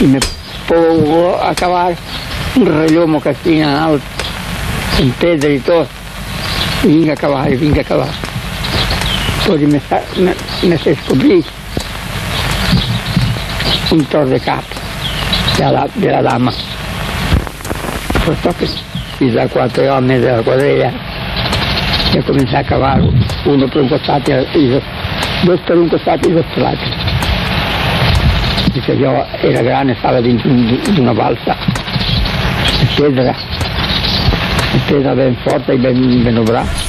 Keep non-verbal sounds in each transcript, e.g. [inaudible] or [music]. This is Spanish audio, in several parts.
I me puedo acabar un rellomo que tinc en pedra i tot, i vinc a acabar, i vinc a acabar. Poi me, me, me scoprire un tros de cap della, della dama. Questo che i da quattro uomini della quadrilla e cominciai a cavare uno per un costato e i due per un costato e i due per l'altro. Dice io era grande, stava dentro di una balsa di piedra, di piedra ben forte e ben, ben obrata.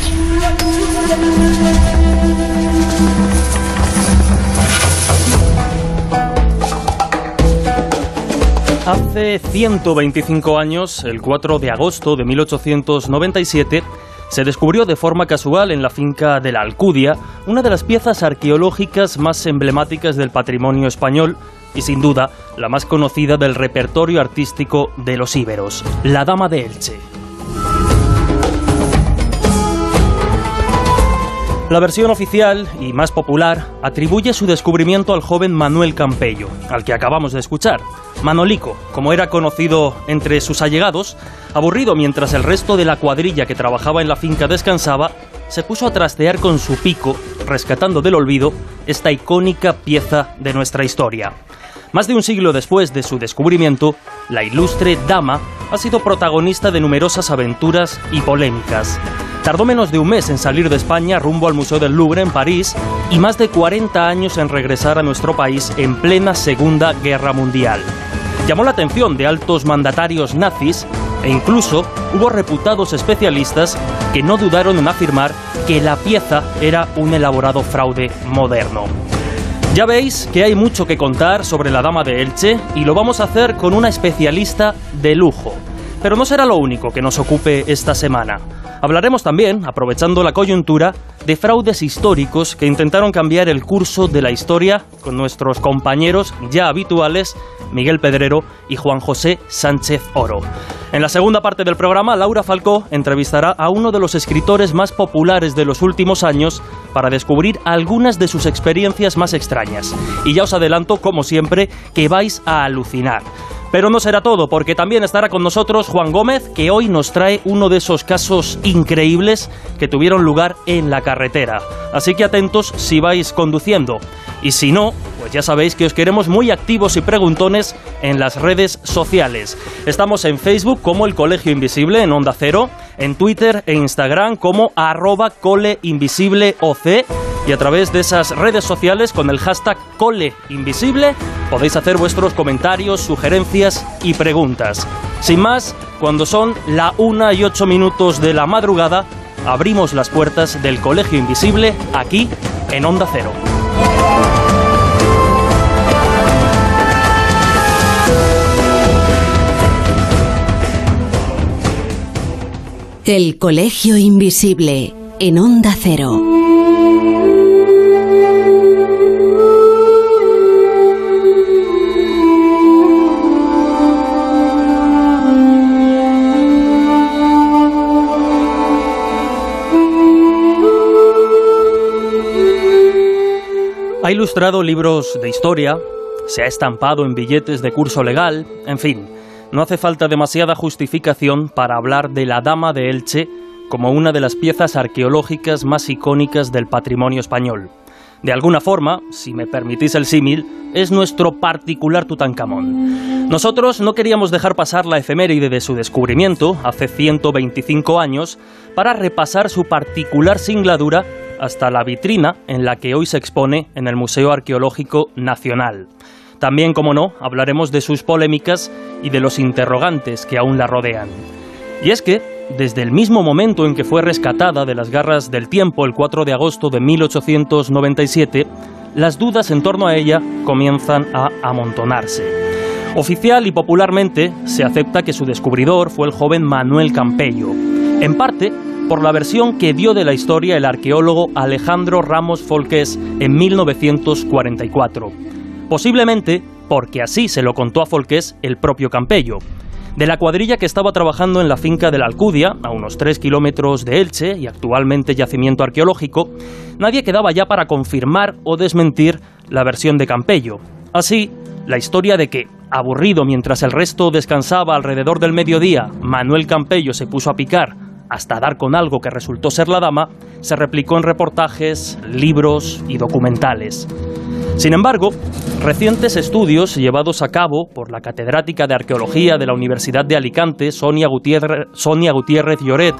Hace 125 años, el 4 de agosto de 1897, se descubrió de forma casual en la finca de la Alcudia una de las piezas arqueológicas más emblemáticas del patrimonio español y sin duda la más conocida del repertorio artístico de los íberos, la Dama de Elche. La versión oficial y más popular atribuye su descubrimiento al joven Manuel Campello, al que acabamos de escuchar. Manolico, como era conocido entre sus allegados, aburrido mientras el resto de la cuadrilla que trabajaba en la finca descansaba, se puso a trastear con su pico, rescatando del olvido esta icónica pieza de nuestra historia. Más de un siglo después de su descubrimiento, la ilustre dama ha sido protagonista de numerosas aventuras y polémicas. Tardó menos de un mes en salir de España rumbo al Museo del Louvre en París y más de 40 años en regresar a nuestro país en plena Segunda Guerra Mundial. Llamó la atención de altos mandatarios nazis e incluso hubo reputados especialistas que no dudaron en afirmar que la pieza era un elaborado fraude moderno. Ya veis que hay mucho que contar sobre la Dama de Elche y lo vamos a hacer con una especialista de lujo. Pero no será lo único que nos ocupe esta semana. Hablaremos también, aprovechando la coyuntura, de fraudes históricos que intentaron cambiar el curso de la historia con nuestros compañeros ya habituales Miguel Pedrero y Juan José Sánchez Oro. En la segunda parte del programa, Laura Falcó entrevistará a uno de los escritores más populares de los últimos años para descubrir algunas de sus experiencias más extrañas. Y ya os adelanto, como siempre, que vais a alucinar. Pero no será todo, porque también estará con nosotros Juan Gómez, que hoy nos trae uno de esos casos increíbles que tuvieron lugar en la carretera. Así que atentos si vais conduciendo. Y si no, pues ya sabéis que os queremos muy activos y preguntones en las redes sociales. Estamos en Facebook como el Colegio Invisible en Onda Cero, en Twitter e Instagram como arroba coleinvisibleoc y a través de esas redes sociales con el hashtag coleinvisible podéis hacer vuestros comentarios, sugerencias y preguntas. Sin más, cuando son la una y ocho minutos de la madrugada, abrimos las puertas del Colegio Invisible aquí en Onda Cero. El Colegio Invisible en Onda Cero. Ha ilustrado libros de historia, se ha estampado en billetes de curso legal, en fin, no hace falta demasiada justificación para hablar de la Dama de Elche como una de las piezas arqueológicas más icónicas del patrimonio español. De alguna forma, si me permitís el símil, es nuestro particular Tutankamón. Nosotros no queríamos dejar pasar la efeméride de su descubrimiento, hace 125 años, para repasar su particular singladura hasta la vitrina en la que hoy se expone en el Museo Arqueológico Nacional. También, como no, hablaremos de sus polémicas y de los interrogantes que aún la rodean. Y es que, desde el mismo momento en que fue rescatada de las garras del tiempo el 4 de agosto de 1897, las dudas en torno a ella comienzan a amontonarse. Oficial y popularmente se acepta que su descubridor fue el joven Manuel Campello, en parte por la versión que dio de la historia el arqueólogo Alejandro Ramos Folqués en 1944. Posiblemente porque así se lo contó a Folqués el propio Campello de la cuadrilla que estaba trabajando en la finca de la Alcudia, a unos 3 kilómetros de Elche y actualmente yacimiento arqueológico, nadie quedaba ya para confirmar o desmentir la versión de Campello. Así, la historia de que, aburrido mientras el resto descansaba alrededor del mediodía, Manuel Campello se puso a picar hasta dar con algo que resultó ser la dama, se replicó en reportajes, libros y documentales. Sin embargo, recientes estudios llevados a cabo por la catedrática de Arqueología de la Universidad de Alicante, Sonia Gutiérrez, Lloret,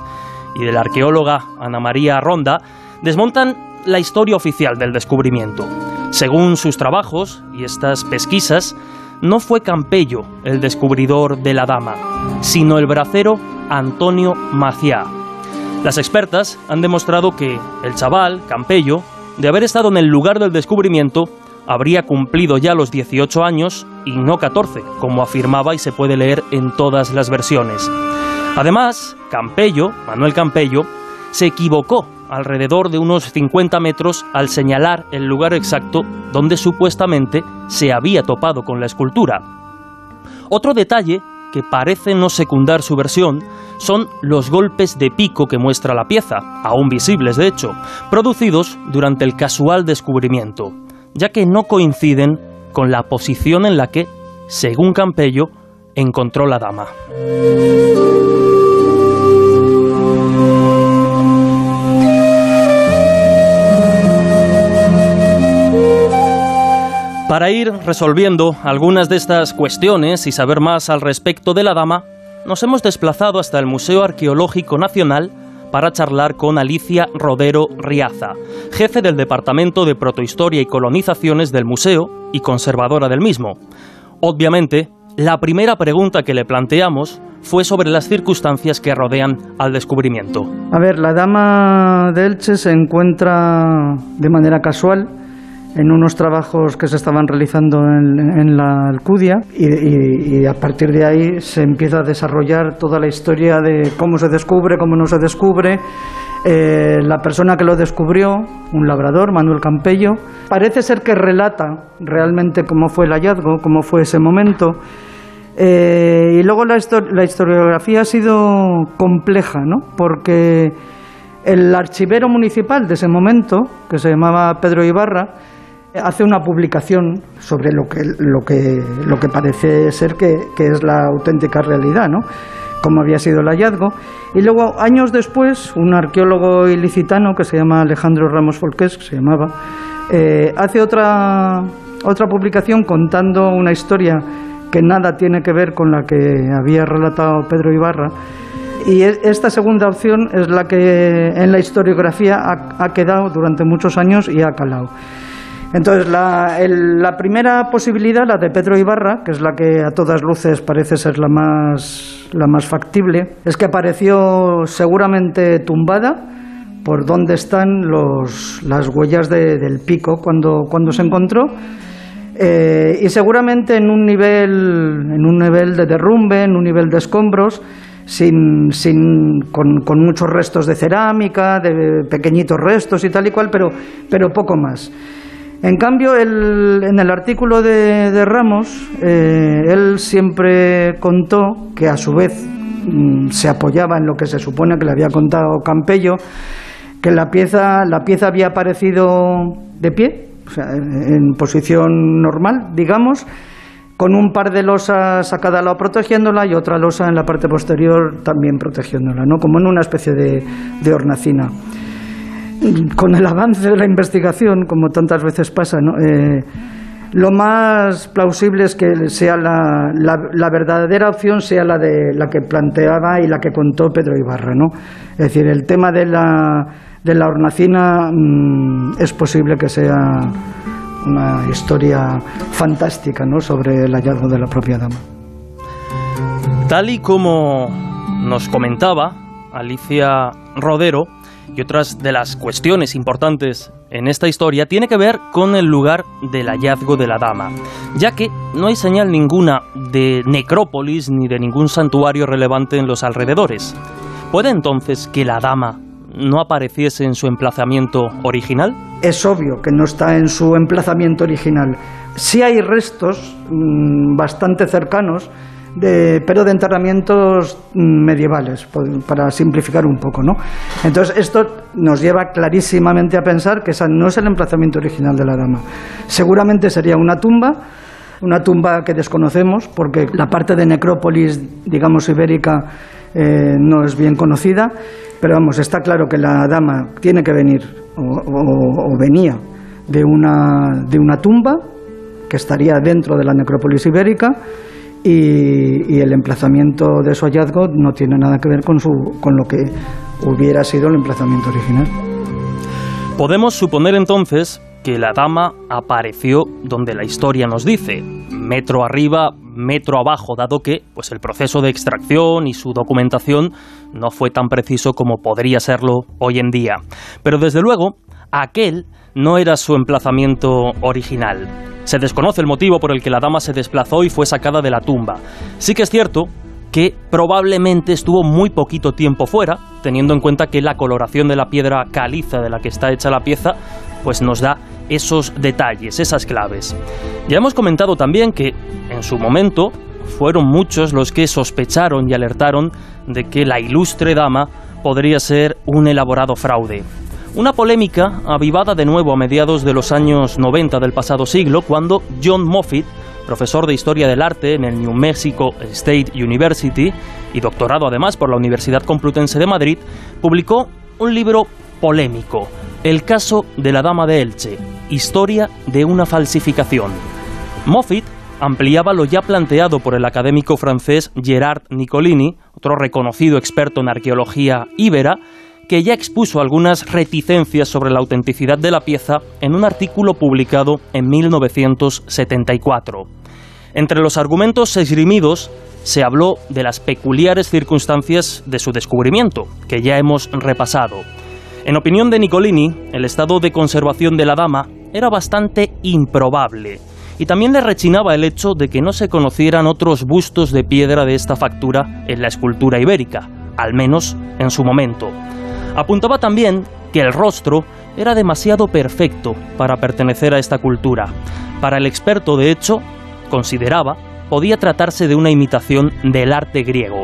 y de la arqueóloga Ana María Ronda, desmontan la historia oficial del descubrimiento. Según sus trabajos y estas pesquisas, no fue Campello el descubridor de la dama, sino el bracero Antonio Maciá. Las expertas han demostrado que el chaval, Campello, de haber estado en el lugar del descubrimiento, habría cumplido ya los 18 años y no 14, como afirmaba y se puede leer en todas las versiones. Además, Campello, Manuel Campello, se equivocó alrededor de unos 50 metros al señalar el lugar exacto donde supuestamente se había topado con la escultura. Otro detalle que parece no secundar su versión son los golpes de pico que muestra la pieza, aún visibles de hecho, producidos durante el casual descubrimiento ya que no coinciden con la posición en la que, según Campello, encontró la dama. Para ir resolviendo algunas de estas cuestiones y saber más al respecto de la dama, nos hemos desplazado hasta el Museo Arqueológico Nacional para charlar con Alicia Rodero Riaza, jefe del Departamento de Protohistoria y Colonizaciones del museo y conservadora del mismo. Obviamente, la primera pregunta que le planteamos fue sobre las circunstancias que rodean al descubrimiento. A ver, la dama de Elche se encuentra de manera casual en unos trabajos que se estaban realizando en, la Alcudia y, a partir de ahí se empieza a desarrollar toda la historia de cómo se descubre, cómo no se descubre. Eh, la persona que lo descubrió, un labrador, Manuel Campello, parece ser que relata realmente cómo fue el hallazgo, cómo fue ese momento. Eh, y luego la, la historiografía ha sido compleja, ¿no? porque el archivero municipal de ese momento, que se llamaba Pedro Ibarra, hace una publicación sobre lo que, lo que, lo que parece ser que, es la auténtica realidad, ¿no? como había sido el hallazgo. Y luego, años después, un arqueólogo ilicitano que se llama Alejandro Ramos Folqués, que se llamaba, eh, hace otra, otra publicación contando una historia que nada tiene que ver con la que había relatado Pedro Ibarra. Y esta segunda opción es la que en la historiografía ha quedado durante muchos años y ha calado. Entonces, la, primera posibilidad, la de Pedro Ibarra, que es la que a todas luces parece ser la más, la más factible, es que apareció seguramente tumbada por donde están los, las huellas del pico cuando, cuando se encontró. Eh, y seguramente en un, nivel, en un nivel de derrumbe, en un nivel de escombros, sin, sin, con, con, muchos restos de cerámica, de pequeñitos restos y tal y cual, pero, pero poco más. En cambio, en el artículo de, Ramos, eh, él siempre contó que a su vez mm, se apoyaba en lo que se supone que le había contado Campello, que la pieza, la pieza había aparecido de pie, o sea, en, posición normal, digamos, con un par de losas a cada lado protegiéndola y otra losa en la parte posterior también protegiéndola, ¿no? como en una especie de, de hornacina. Con el avance de la investigación, como tantas veces pasa, ¿no? Eh, lo más plausible es que sea la, verdadera opción sea la de la que planteaba y la que contó Pedro Ibarra, ¿no? Es decir, el tema de la, de la hornacina mm, es posible que sea una historia fantástica, ¿no? Sobre el hallazgo de la propia dama. Tal y como nos comentaba Alicia Rodero, y otras de las cuestiones importantes en esta historia tiene que ver con el lugar del hallazgo de la dama, ya que no hay señal ninguna de necrópolis ni de ningún santuario relevante en los alrededores. ¿Puede entonces que la dama no apareciese en su emplazamiento original? Es obvio que no está en su emplazamiento original. Sí hay restos mm, bastante cercanos pero de enterramientos medievales, para simplificar un poco, ¿no? Entonces, esto nos lleva clarísimamente a pensar que ese no es el emplazamiento original de la dama. Seguramente sería una tumba, una tumba que desconocemos, porque la parte de necrópolis, digamos, ibérica, eh, no es bien conocida, pero vamos, está claro que la dama tiene que venir, o, venía, de una, de una tumba, que estaría dentro de la necrópolis ibérica, y, el emplazamiento de su hallazgo no tiene nada que ver con, su, con lo que hubiera sido el emplazamiento original. Podemos suponer entonces que la dama apareció donde la historia nos dice, metro arriba, metro abajo, dado que pues el proceso de extracción y su documentación no fue tan preciso como podría serlo hoy en día. Pero desde luego, aquel no era su emplazamiento original. Se desconoce el motivo por el que la dama se desplazó y fue sacada de la tumba. Sí que es cierto que probablemente estuvo muy poquito tiempo fuera, teniendo en cuenta que la coloración de la piedra caliza de la que está hecha la pieza, pues nos da esos detalles, esas claves. Ya hemos comentado también que en su momento fueron muchos los que sospecharon y alertaron de que la ilustre dama podría ser un elaborado fraude. Una polémica avivada de nuevo a mediados de los años 90 del pasado siglo, cuando John Moffitt, profesor de Historia del Arte en el New Mexico State University y doctorado además por la Universidad Complutense de Madrid, publicó un libro polémico, El caso de la Dama de Elche, Historia de una falsificación. Moffitt ampliaba lo ya planteado por el académico francés Gerard Nicolini, otro reconocido experto en arqueología íbera, que ya expuso algunas reticencias sobre la autenticidad de la pieza en un artículo publicado en 1974. Entre los argumentos esgrimidos se habló de las peculiares circunstancias de su descubrimiento, que ya hemos repasado. En opinión de Nicolini, el estado de conservación de la dama era bastante improbable, y también le rechinaba el hecho de que no se conocieran otros bustos de piedra de esta factura en la escultura ibérica, al menos en su momento. Apuntaba también que el rostro era demasiado perfecto para pertenecer a esta cultura. Para el experto, de hecho, consideraba, podía tratarse de una imitación del arte griego.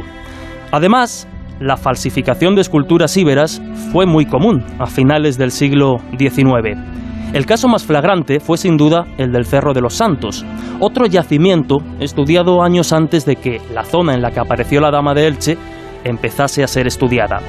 Además, la falsificación de esculturas íberas fue muy común a finales del siglo XIX. El caso más flagrante fue sin duda el del Cerro de los Santos, otro yacimiento estudiado años antes de que la zona en la que apareció la Dama de Elche empezase a ser estudiada.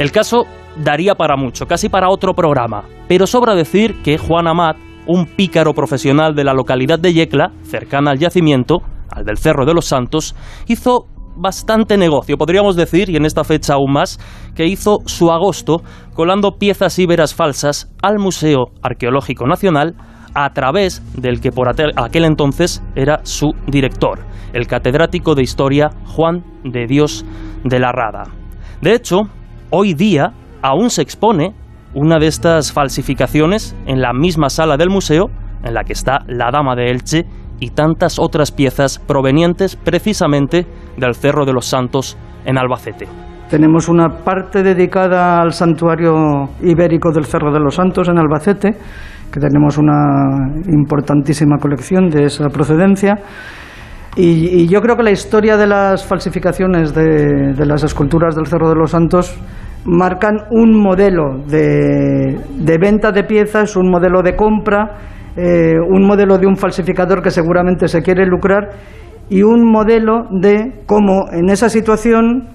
El caso daría para mucho, casi para otro programa, pero sobra decir que Juan Amat, un pícaro profesional de la localidad de Yecla, cercana al yacimiento, al del Cerro de los Santos, hizo bastante negocio, podríamos decir, y en esta fecha aún más, que hizo su agosto colando piezas íberas falsas al Museo Arqueológico Nacional a través del que por aquel entonces era su director, el catedrático de Historia Juan de Dios de la Rada. De hecho, hoy día aún se expone una de estas falsificaciones en la misma sala del museo en la que está la Dama de Elche y tantas otras piezas provenientes precisamente del Cerro de los Santos en Albacete. Tenemos una parte dedicada al santuario ibérico del Cerro de los Santos en Albacete, que tenemos una importantísima colección de esa procedencia. Y, yo creo que la historia de las falsificaciones de, de las esculturas del Cerro de los Santos marcan un modelo de, venta de piezas, un modelo de compra eh, un modelo de un falsificador que seguramente se quiere lucrar y un modelo de cómo en esa situación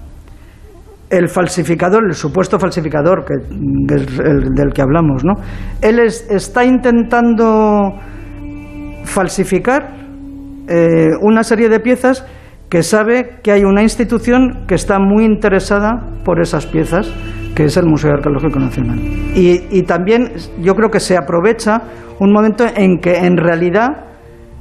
el falsificador, el supuesto falsificador que, del, que hablamos, ¿no? Él está intentando falsificar eh, una serie de piezas que sabe que hay una institución que está muy interesada por esas piezas, que es el Museo Arqueológico Nacional. Y, y también yo creo que se aprovecha un momento en que en realidad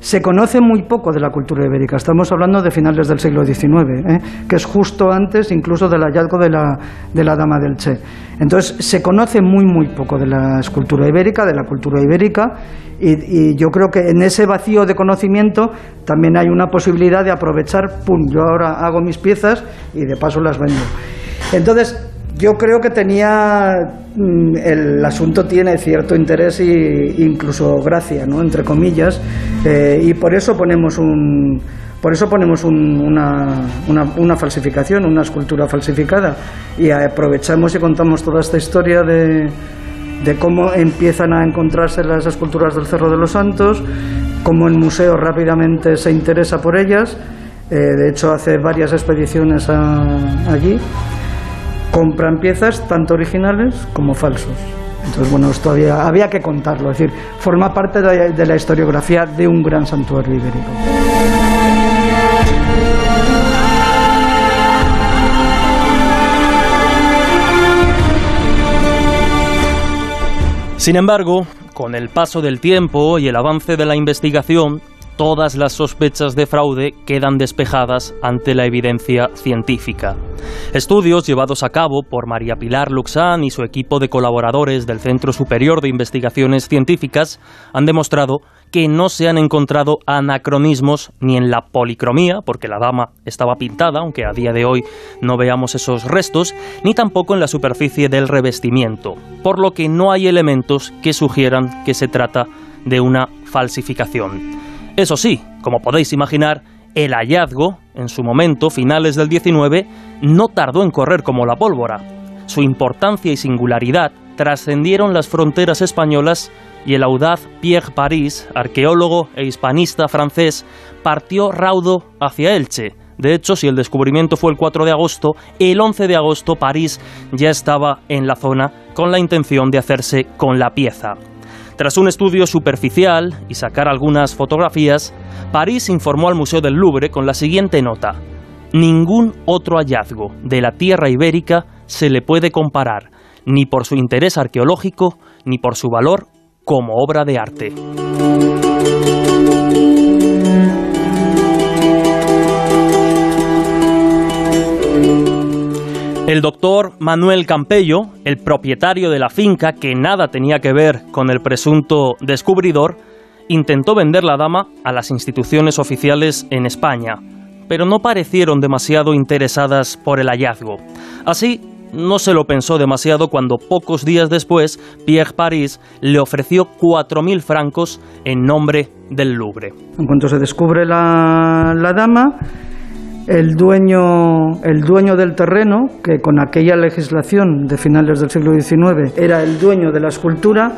se conoce muy poco de la cultura ibérica. Estamos hablando de finales del siglo XIX, ¿eh? que es justo antes incluso del hallazgo de la, de la Dama del Che. Entonces, se conoce muy, muy poco de la escultura ibérica, de la cultura ibérica, y, y, yo creo que en ese vacío de conocimiento también hay una posibilidad de aprovechar, pum, yo ahora hago mis piezas y de paso las vendo. Entonces, yo creo que tenía mm, el asunto tiene cierto interés e incluso gracia, ¿no? entre comillas, eh, y por eso ponemos un por eso ponemos una, una, falsificación, una escultura falsificada, y aprovechamos y contamos toda esta historia de, de cómo empiezan a encontrarse las esculturas del Cerro de los Santos, cómo el museo rápidamente se interesa por ellas, eh, de hecho hace varias expediciones allí compran piezas tanto originales como falsos. Entonces, bueno, esto había, que contarlo, es decir, forma parte de la, historiografía de un gran santuario ibérico. Sin embargo, con el paso del tiempo y el avance de la investigación, todas las sospechas de fraude quedan despejadas ante la evidencia científica. Estudios llevados a cabo por María Pilar Luxán y su equipo de colaboradores del Centro Superior de Investigaciones Científicas han demostrado que no se han encontrado anacronismos ni en la policromía, porque la dama estaba pintada, aunque a día de hoy no veamos esos restos, ni tampoco en la superficie del revestimiento, por lo que no hay elementos que sugieran que se trata de una falsificación. Eso sí, como podéis imaginar, el hallazgo, en su momento, finales del 19, no tardó en correr como la pólvora. Su importancia y singularidad trascendieron las fronteras españolas y el audaz Pierre Paris, arqueólogo e hispanista francés, partió raudo hacia Elche. De hecho, si el descubrimiento fue el 4 de agosto, el 11 de agosto París ya estaba en la zona con la intención de hacerse con la pieza. Tras un estudio superficial y sacar algunas fotografías, París informó al Museo del Louvre con la siguiente nota. Ningún otro hallazgo de la tierra ibérica se le puede comparar, ni por su interés arqueológico, ni por su valor como obra de arte. El doctor Manuel Campello, el propietario de la finca que nada tenía que ver con el presunto descubridor, intentó vender la dama a las instituciones oficiales en España, pero no parecieron demasiado interesadas por el hallazgo. Así, no se lo pensó demasiado cuando pocos días después Pierre Paris le ofreció 4.000 francos en nombre del Louvre. En cuanto se descubre la, la dama, el dueño, el dueño del terreno, que con aquella legislación de finales del siglo XIX era el dueño de la escultura,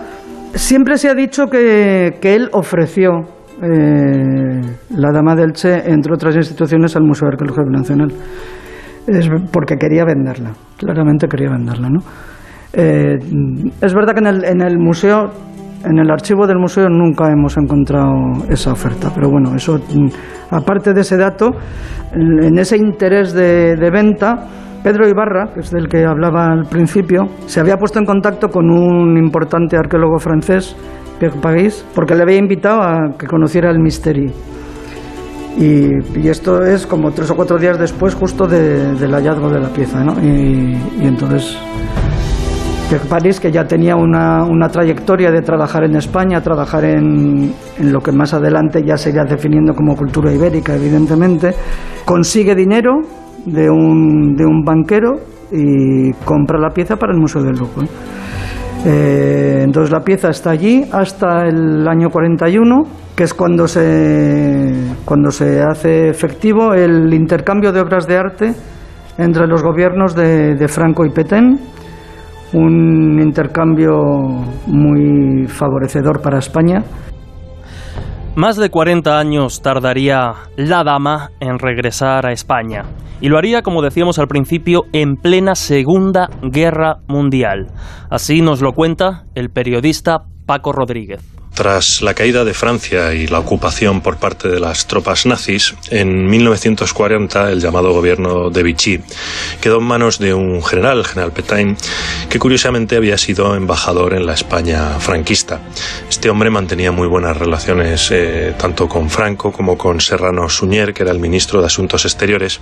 siempre se ha dicho que, él ofreció eh, la Dama del Che, entre otras instituciones, al Museo Arqueológico Nacional. Es porque quería venderla, claramente quería venderla. ¿no? Eh, es verdad que en el, en el museo en el archivo del museo nunca hemos encontrado esa oferta, pero bueno, eso aparte de ese dato, en ese interés de, venta, Pedro Ibarra, que es del que hablaba al principio, se había puesto en contacto con un importante arqueólogo francés, Pierre Paris, porque le había invitado a que conociera el Misteri. Y, esto es como tres o cuatro días después justo del hallazgo de la pieza, ¿no? y entonces París, que ya tenía una, una, trayectoria de trabajar en España, trabajar en, en, lo que más adelante ya se iría definiendo como cultura ibérica, evidentemente, consigue dinero de un, de un banquero y compra la pieza para el Museo del Louvre. Eh, entonces la pieza está allí hasta el año 41, que es cuando se, cuando se hace efectivo el intercambio de obras de arte entre los gobiernos de, de Franco y Petén un intercambio muy favorecedor para España Más de 40 años tardaría la dama en regresar a España. Y lo haría, como decíamos al principio, en plena Segunda Guerra Mundial. Así nos lo cuenta el periodista Paco Rodríguez. Tras la caída de Francia y la ocupación por parte de las tropas nazis, en 1940 el llamado gobierno de Vichy quedó en manos de un general, general Petain, que curiosamente había sido embajador en la España franquista. Este hombre mantenía muy buenas relaciones eh, tanto con Franco como con Serrano Suñer, que era el ministro de Asuntos Exteriores,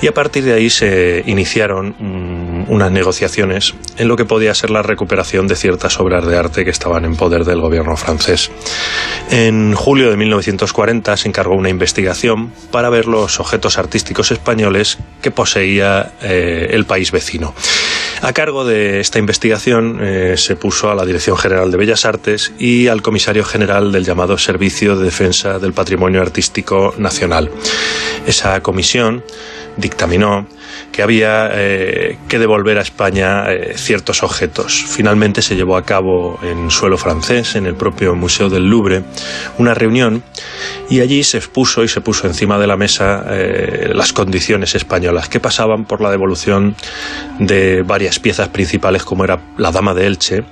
y a partir de ahí se iniciaron mm, unas negociaciones en lo que podía ser la recuperación de ciertas obras de arte que estaban en poder del gobierno francés en julio de 1940 se encargó una investigación para ver los objetos artísticos españoles que poseía eh, el país vecino. A cargo de esta investigación eh, se puso a la Dirección General de Bellas Artes y al Comisario General del llamado Servicio de Defensa del Patrimonio Artístico Nacional. Esa comisión dictaminó que había eh, que devolver a España eh, ciertos objetos. Finalmente se llevó a cabo en suelo francés, en el propio Museo del Louvre, una reunión y allí se expuso y se puso encima de la mesa eh, las condiciones españolas que pasaban por la devolución de varias piezas principales como era la Dama de Elche,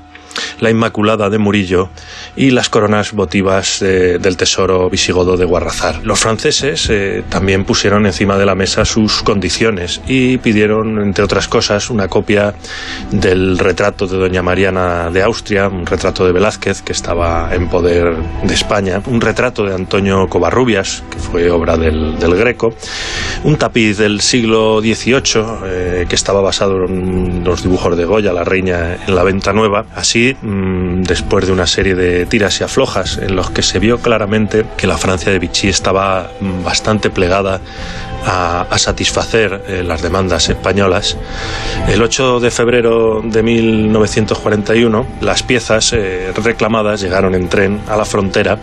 la Inmaculada de Murillo y las coronas votivas del tesoro visigodo de Guarrazar. Los franceses eh, también pusieron encima de la mesa sus condiciones y pidieron, entre otras cosas, una copia del retrato de Doña Mariana de Austria, un retrato de Velázquez que estaba en poder de España, un retrato de Antonio Covarrubias, que fue obra del, Greco, un tapiz del siglo XVIII eh, que estaba basado en los dibujos de Goya, la reina en la venta nueva, así Mm, después de una serie de tiras y aflojas en los que se vio claramente que la Francia de Vichy estaba mm, bastante plegada a, satisfacer eh, las demandas españolas. El 8 de febrero de 1941 las piezas eh, reclamadas llegaron en tren a la frontera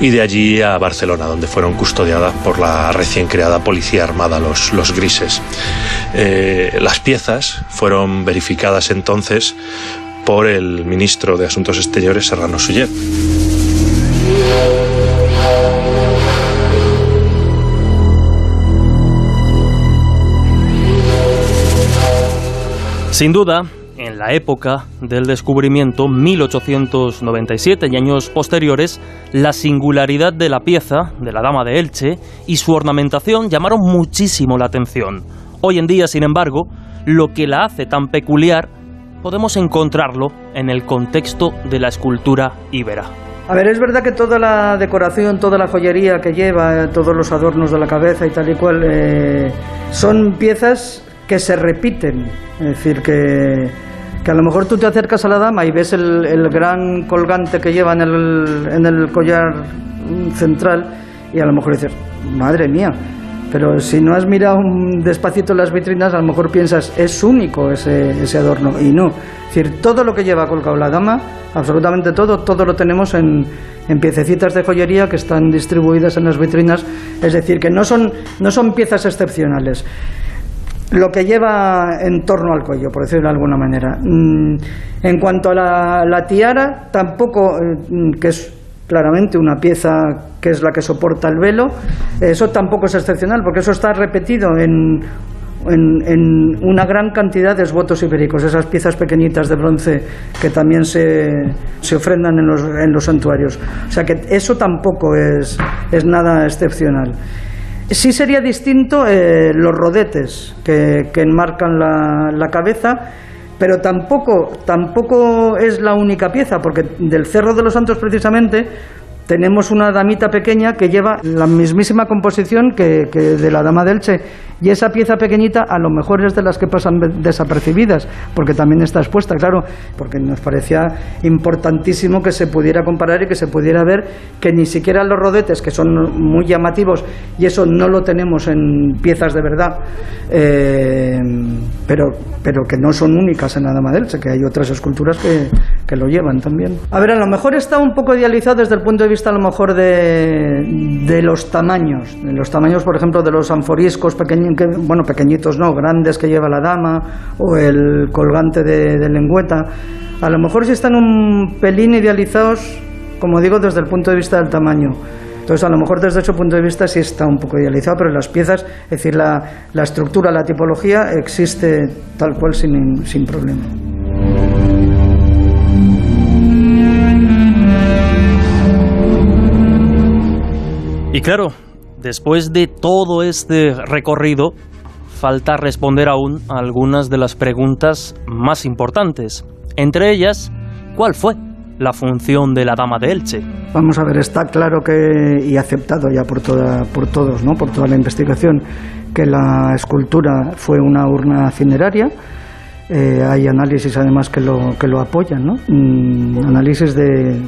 y de allí a Barcelona, donde fueron custodiadas por la recién creada Policía Armada, los, los Grises. Eh, las piezas fueron verificadas entonces por el ministro de Asuntos Exteriores, Serrano Suller. Sin duda, en la época del descubrimiento, 1897 y años posteriores, la singularidad de la pieza, de la Dama de Elche, y su ornamentación llamaron muchísimo la atención. Hoy en día, sin embargo, lo que la hace tan peculiar podemos encontrarlo en el contexto de la escultura íbera. A ver, es verdad que toda la decoración, toda la joyería que lleva, todos los adornos de la cabeza y tal y cual, eh, son piezas que se repiten. Es decir, que, que, a lo mejor tú te acercas a la dama y ves el, el gran colgante que lleva en el, en el collar central y a lo mejor dices, madre mía, pero si no has mirado despacito las vitrinas, a lo mejor piensas, es único ese, ese adorno, y no. Es decir, todo lo que lleva colgado la dama, absolutamente todo, todo lo tenemos en, en piececitas de joyería que están distribuidas en las vitrinas, es decir, que no son, no son piezas excepcionales lo que lleva en torno al cuello, por decirlo de alguna manera. Mm, en cuanto a la, la tiara, tampoco, eh, que es claramente una pieza que es la que soporta el velo. Eso tampoco es excepcional, porque eso está repetido en, en, una gran cantidad de esvotos ibéricos, esas piezas pequeñitas de bronce que también se, se ofrendan en los, en los santuarios. O sea que eso tampoco es, es nada excepcional. Sí sería distinto eh, los rodetes que, que enmarcan la, la cabeza pero tampoco, tampoco es la única pieza, porque del Cerro de los Santos precisamente tenemos una damita pequeña que lleva la mismísima composición que, de la Dama del Che. Y esa pieza pequeñita a lo mejor es de las que pasan desapercibidas, porque también está expuesta, claro, porque nos parecía importantísimo que se pudiera comparar y que se pudiera ver que ni siquiera los rodetes, que son muy llamativos, y eso no lo tenemos en piezas de verdad, eh, pero, pero que no son únicas en la Dama del Che, que hay otras esculturas que, que lo llevan también. A ver, a lo mejor está un poco idealizado desde el punto de vista a lo mejor de, de los tamaños, de los tamaños, por ejemplo, de los anforiscos pequeños, bueno, pequeñitos no, grandes que lleva la dama, o el colgante de, lengüeta. A lo mejor si están un pelín idealizados como digo, desde el punto de vista del tamaño. Entonces, a lo mejor desde ese punto de vista sí está un poco idealizado, pero las piezas, es decir, la, la estructura, la tipología existe tal cual sin, sin problema. Y claro, después de todo este recorrido, falta responder aún a algunas de las preguntas más importantes. Entre ellas, ¿cuál fue la función de la Dama de Elche? Vamos a ver, está claro que, y aceptado ya por, toda, por todos, ¿no? por toda la investigación, que la escultura fue una urna cineraria. Eh, hay análisis además que lo, que lo apoyan, ¿no? Mm, análisis de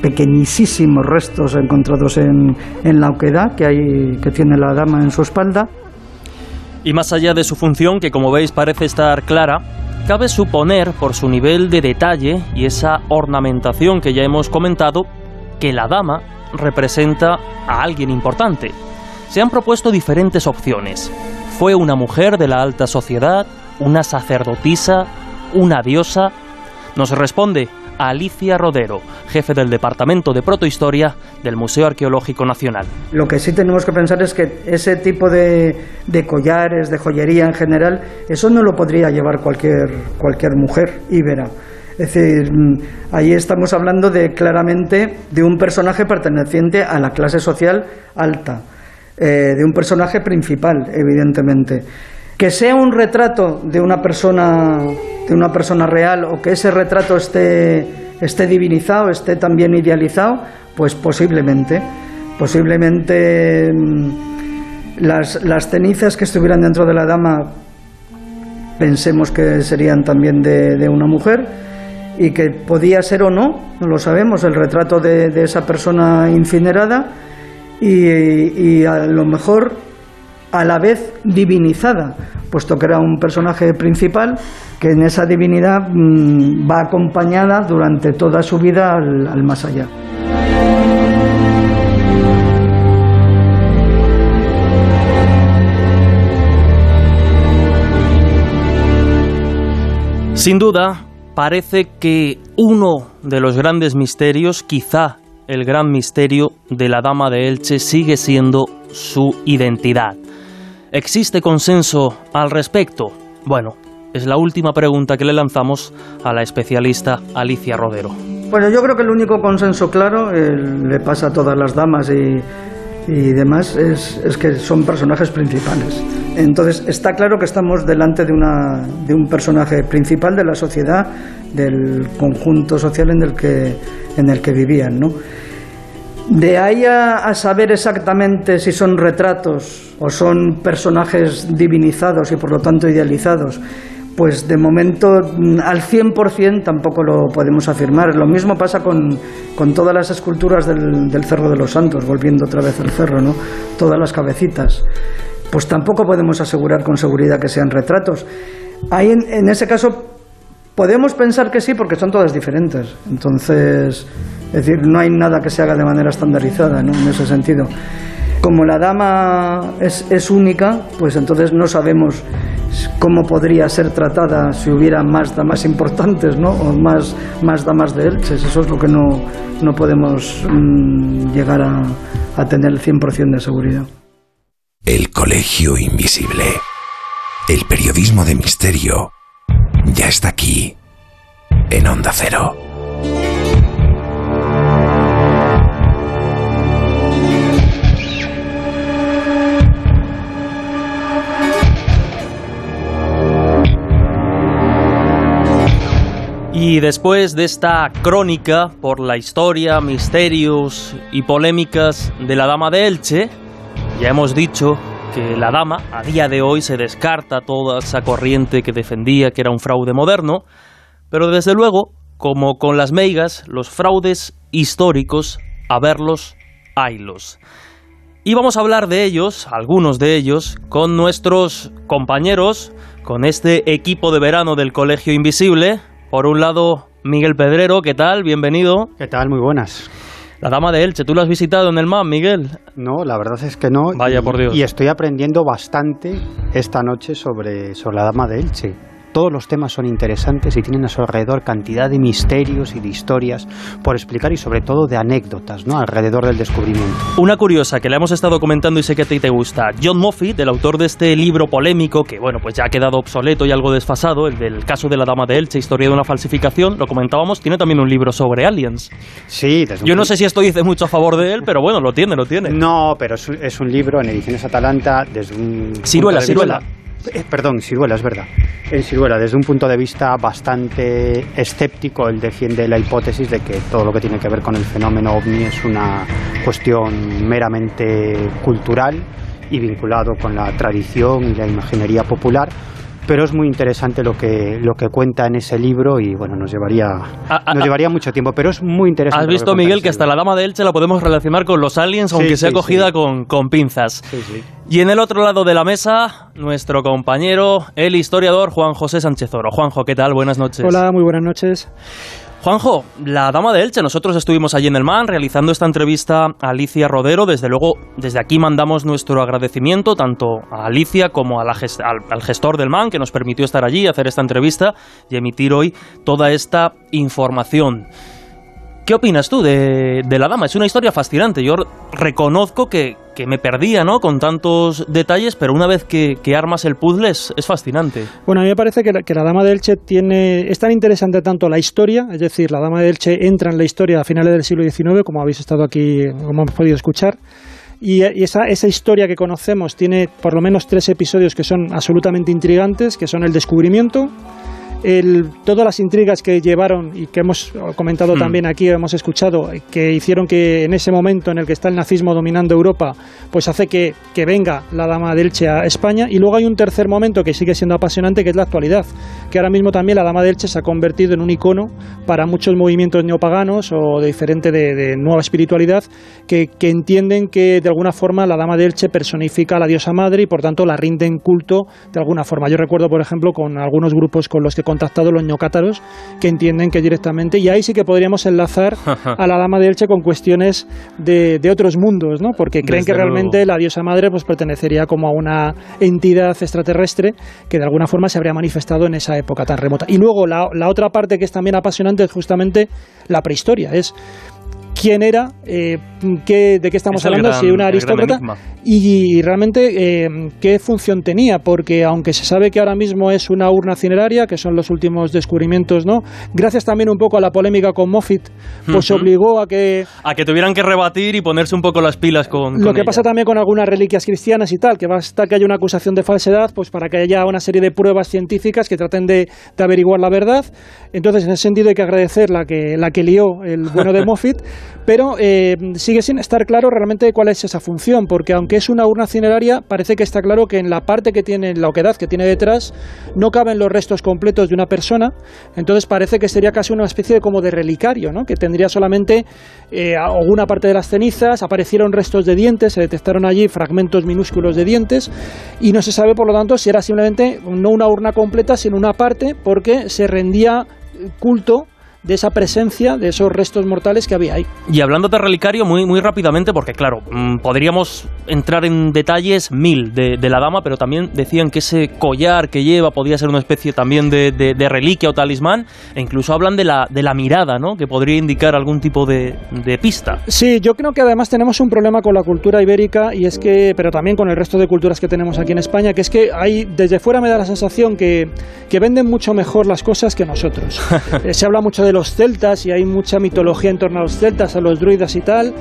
pequeñísimos restos encontrados en, en la oquedad que, hay, que tiene la dama en su espalda. Y más allá de su función, que como veis parece estar clara, cabe suponer, por su nivel de detalle y esa ornamentación que ya hemos comentado, que la dama representa a alguien importante. Se han propuesto diferentes opciones. ¿Fue una mujer de la alta sociedad? ¿Una sacerdotisa? ¿Una diosa? Nos responde Alicia Rodero, jefe del Departamento de Protohistoria del Museo Arqueológico Nacional. Lo que sí tenemos que pensar es que ese tipo de, collares, de joyería en general, eso no lo podría llevar cualquier, cualquier mujer íbera. Es decir, mm, ahí estamos hablando de claramente de un personaje perteneciente a la clase social alta, eh, de un personaje principal, evidentemente. Que sea un retrato de una persona, de una persona real o que ese retrato esté, esté divinizado, esté también idealizado, pues posiblemente. Posiblemente mm, las, las cenizas que estuvieran dentro de la dama pensemos que serían también de, de una mujer y que podía ser o no, no lo sabemos, el retrato de, de esa persona incinerada y, y, a lo mejor a la vez divinizada, puesto que era un personaje principal que en esa divinidad mmm, va acompañada durante toda su vida al más allá. Sin duda, parece que uno de los grandes misterios, quizá el gran misterio de la Dama de Elche, sigue siendo su identidad. ¿Existe consenso al respecto? Bueno, es la última pregunta que le lanzamos a la especialista Alicia Rodero. Bueno, yo creo que el único consenso claro le pasa a todas las damas y, y demás es, es, que son personajes principales. Entonces está claro que estamos delante de, una, de un personaje principal de la sociedad, del conjunto social en el que, en el que vivían. ¿no? De ahí a, saber exactamente si son retratos o son personajes divinizados y por lo tanto idealizados, pues de momento al 100% tampoco lo podemos afirmar. Lo mismo pasa con, con todas las esculturas del, del, Cerro de los Santos, volviendo otra vez al cerro, ¿no? todas las cabecitas. Pues tampoco podemos asegurar con seguridad que sean retratos. Ahí en, en ese caso podemos pensar que sí porque son todas diferentes. Entonces, es decir, no hay nada que se haga de manera estandarizada ¿no? en ese sentido. Como la dama es, es, única, pues entonces no sabemos cómo podría ser tratada si hubiera más damas importantes, ¿no? O más, más damas de Elches. Eso es lo que no, no podemos mmm, llegar a, a tener el 100% de seguridad. El Colegio Invisible. El periodismo de misterio ya está aquí, en Onda Cero. Y después de esta crónica por la historia, misterios y polémicas de la Dama de Elche, ya hemos dicho que la Dama a día de hoy se descarta toda esa corriente que defendía que era un fraude moderno, pero desde luego, como con las meigas, los fraudes históricos, a verlos, haylos. Y vamos a hablar de ellos, algunos de ellos, con nuestros compañeros, con este equipo de verano del Colegio Invisible, por un lado, Miguel Pedrero, ¿qué tal? Bienvenido. ¿Qué tal? Muy buenas. La Dama de Elche, ¿tú la has visitado en el MAM, Miguel? No, la verdad es que no. Vaya y, por Dios. Y estoy aprendiendo bastante esta noche sobre, sobre la Dama de Elche. Todos los temas son interesantes y tienen a su alrededor cantidad de misterios y de historias por explicar y sobre todo de anécdotas ¿no? alrededor del descubrimiento. Una curiosa que le hemos estado comentando y sé que a ti te gusta. John Moffitt, el autor de este libro polémico que bueno pues ya ha quedado obsoleto y algo desfasado, el del caso de la Dama de Elche, historia de una falsificación, lo comentábamos, tiene también un libro sobre aliens. Sí, Yo no sé si esto dice mucho a favor de él, pero bueno, lo tiene, lo tiene. No, pero es, un libro en Ediciones Atalanta desde un... Ciruela, Ciruela. Eh, perdón, Ciruela, es verdad. En Ciruela, desde un punto de vista bastante escéptico, él defiende la hipótesis de que todo lo que tiene que ver con el fenómeno ovni es una cuestión meramente cultural y vinculado con la tradición y la imaginería popular pero es muy interesante lo que, lo que cuenta en ese libro y bueno, nos llevaría, ah, ah, nos ah. llevaría mucho tiempo, pero es muy interesante. Has visto, Miguel, que hasta la dama de Elche la podemos relacionar con los aliens, aunque sea cogida con, con pinzas. Y en el otro lado de la mesa, nuestro compañero, el historiador Juan José Sánchez Oro. Juanjo, ¿qué tal? Buenas noches. Hola, muy buenas noches. Juanjo, la dama de Elche, nosotros estuvimos allí en el MAN realizando esta entrevista a Alicia Rodero. Desde luego, desde aquí mandamos nuestro agradecimiento tanto a Alicia como al, al, gestor del MAN que nos permitió estar allí, hacer esta entrevista y emitir hoy toda esta información. ¿Qué opinas tú de, la dama? Es una historia fascinante. Yo reconozco que, me perdía ¿no? con tantos detalles, pero una vez que, armas el puzzle es, fascinante. Bueno, a mí me parece que la, dama de Elche tiene, es tan interesante tanto la historia, es decir, la dama de Elche entra en la historia a finales del siglo XIX, como habéis estado aquí, como hemos podido escuchar. Y, esa, esa, historia que conocemos tiene por lo menos tres episodios que son absolutamente intrigantes, que son el descubrimiento, todas las intrigas que llevaron y que hemos comentado hmm. también aquí, hemos escuchado, que hicieron que en ese momento en el que está el nazismo dominando Europa, pues hace que, que venga la dama de Elche a España. Y luego hay un tercer momento que sigue siendo apasionante, que es la actualidad, que ahora mismo también la dama de Elche se ha convertido en un icono para muchos movimientos neopaganos o de diferente de, nueva espiritualidad que, que, entienden que de alguna forma la dama de Elche personifica a la diosa madre y por tanto la rinden culto de alguna forma. Yo recuerdo, por ejemplo, con algunos grupos con los que contactado los ñocátaros que entienden que directamente, y ahí sí que podríamos enlazar [laughs] a la dama de Elche con cuestiones de, otros mundos, ¿no? porque creen que realmente la diosa madre pues pertenecería como a una entidad extraterrestre que de alguna forma se habría manifestado en esa época tan remota. Y luego la, la otra parte que es también apasionante es justamente la prehistoria, es quién era, eh, qué, de qué estamos hablando, si una aristócrata y, realmente eh, qué función tenía, porque aunque se sabe que ahora mismo es una urna cineraria, que son los últimos descubrimientos, ¿no? Gracias también un poco a la polémica con Moffitt, pues obligó a que a que tuvieran que rebatir y ponerse un poco las pilas con, lo que pasa también con algunas reliquias cristianas y tal, que basta que haya una acusación de falsedad, pues para que haya una serie de pruebas científicas que traten de, de averiguar la verdad. Entonces, en ese sentido hay que agradecer la que la que lió el bueno de [laughs] Moffitt pero eh, sigue sin estar claro realmente cuál es esa función, porque aunque es una urna cineraria, parece que está claro que en la parte que tiene, la oquedad que tiene detrás, no caben los restos completos de una persona, entonces parece que sería casi una especie de como de relicario, ¿no? que tendría solamente eh, alguna parte de las cenizas, aparecieron restos de dientes, se detectaron allí fragmentos minúsculos de dientes, y no se sabe, por lo tanto, si era simplemente no una urna completa, sino una parte, porque se rendía culto de esa presencia de esos restos mortales que había ahí. Y hablando de relicario, muy, muy rápidamente, porque claro, mm, podríamos entrar en detalles mil de, la dama, pero también decían que ese collar que lleva podía ser una especie también de, de, reliquia o talismán, e incluso hablan de la, de la mirada, ¿no? que podría indicar algún tipo de, pista. Sí, yo creo que además tenemos un problema con la cultura ibérica, y es que, pero también con el resto de culturas que tenemos aquí en España, que es que hay, desde fuera me da la sensación que, que venden mucho mejor las cosas que nosotros. [laughs] Eh, se habla mucho de los celtas y hay mucha mitología en torno a los celtas, a los druidas y tal.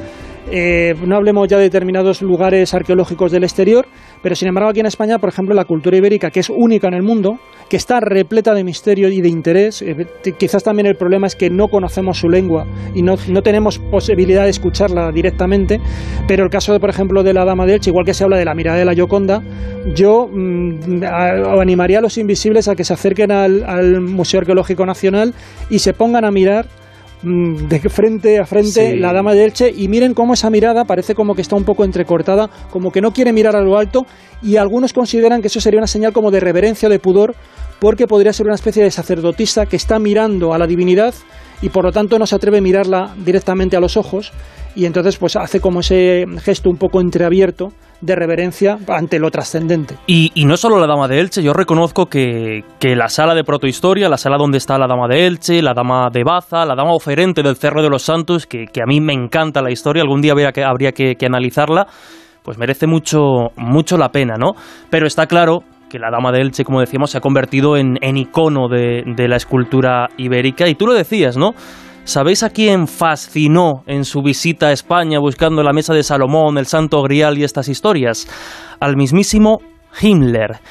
Eh, no hablemos ya de determinados lugares arqueológicos del exterior, pero sin embargo aquí en España, por ejemplo, la cultura ibérica, que es única en el mundo, que está repleta de misterio y de interés, eh, quizás también el problema es que no conocemos su lengua y no, no, tenemos posibilidad de escucharla directamente, pero el caso, de, por ejemplo, de la Dama de Elche, igual que se habla de la mirada de la Gioconda, yo mm, animaría a los invisibles a que se acerquen al Museo Arqueológico Nacional y se pongan a mirar de frente a frente la dama de Elche y miren cómo esa mirada parece como que está un poco entrecortada, como que no quiere mirar a lo alto y algunos consideran que eso sería una señal como de reverencia o de pudor porque podría ser una especie de sacerdotisa que está mirando a la divinidad y por lo tanto no se atreve a mirarla directamente a los ojos y entonces pues hace como ese gesto un poco entreabierto de reverencia ante lo trascendente. Y, y, no solo la Dama de Elche, yo reconozco que, que, la sala de protohistoria, la sala donde está la Dama de Elche, la Dama de Baza, la Dama oferente del Cerro de los Santos, que, que a mí me encanta la historia, algún día habría que, habría que, que analizarla, pues merece mucho, mucho la pena, ¿no? Pero está claro que la Dama de Elche, como decíamos, se ha convertido en, en icono de, de, la escultura ibérica. Y tú lo decías, ¿no? ¿Sabéis a quién fascinó en su visita a España buscando la mesa de Salomón, el Santo Grial y estas historias? Al mismísimo Himmler.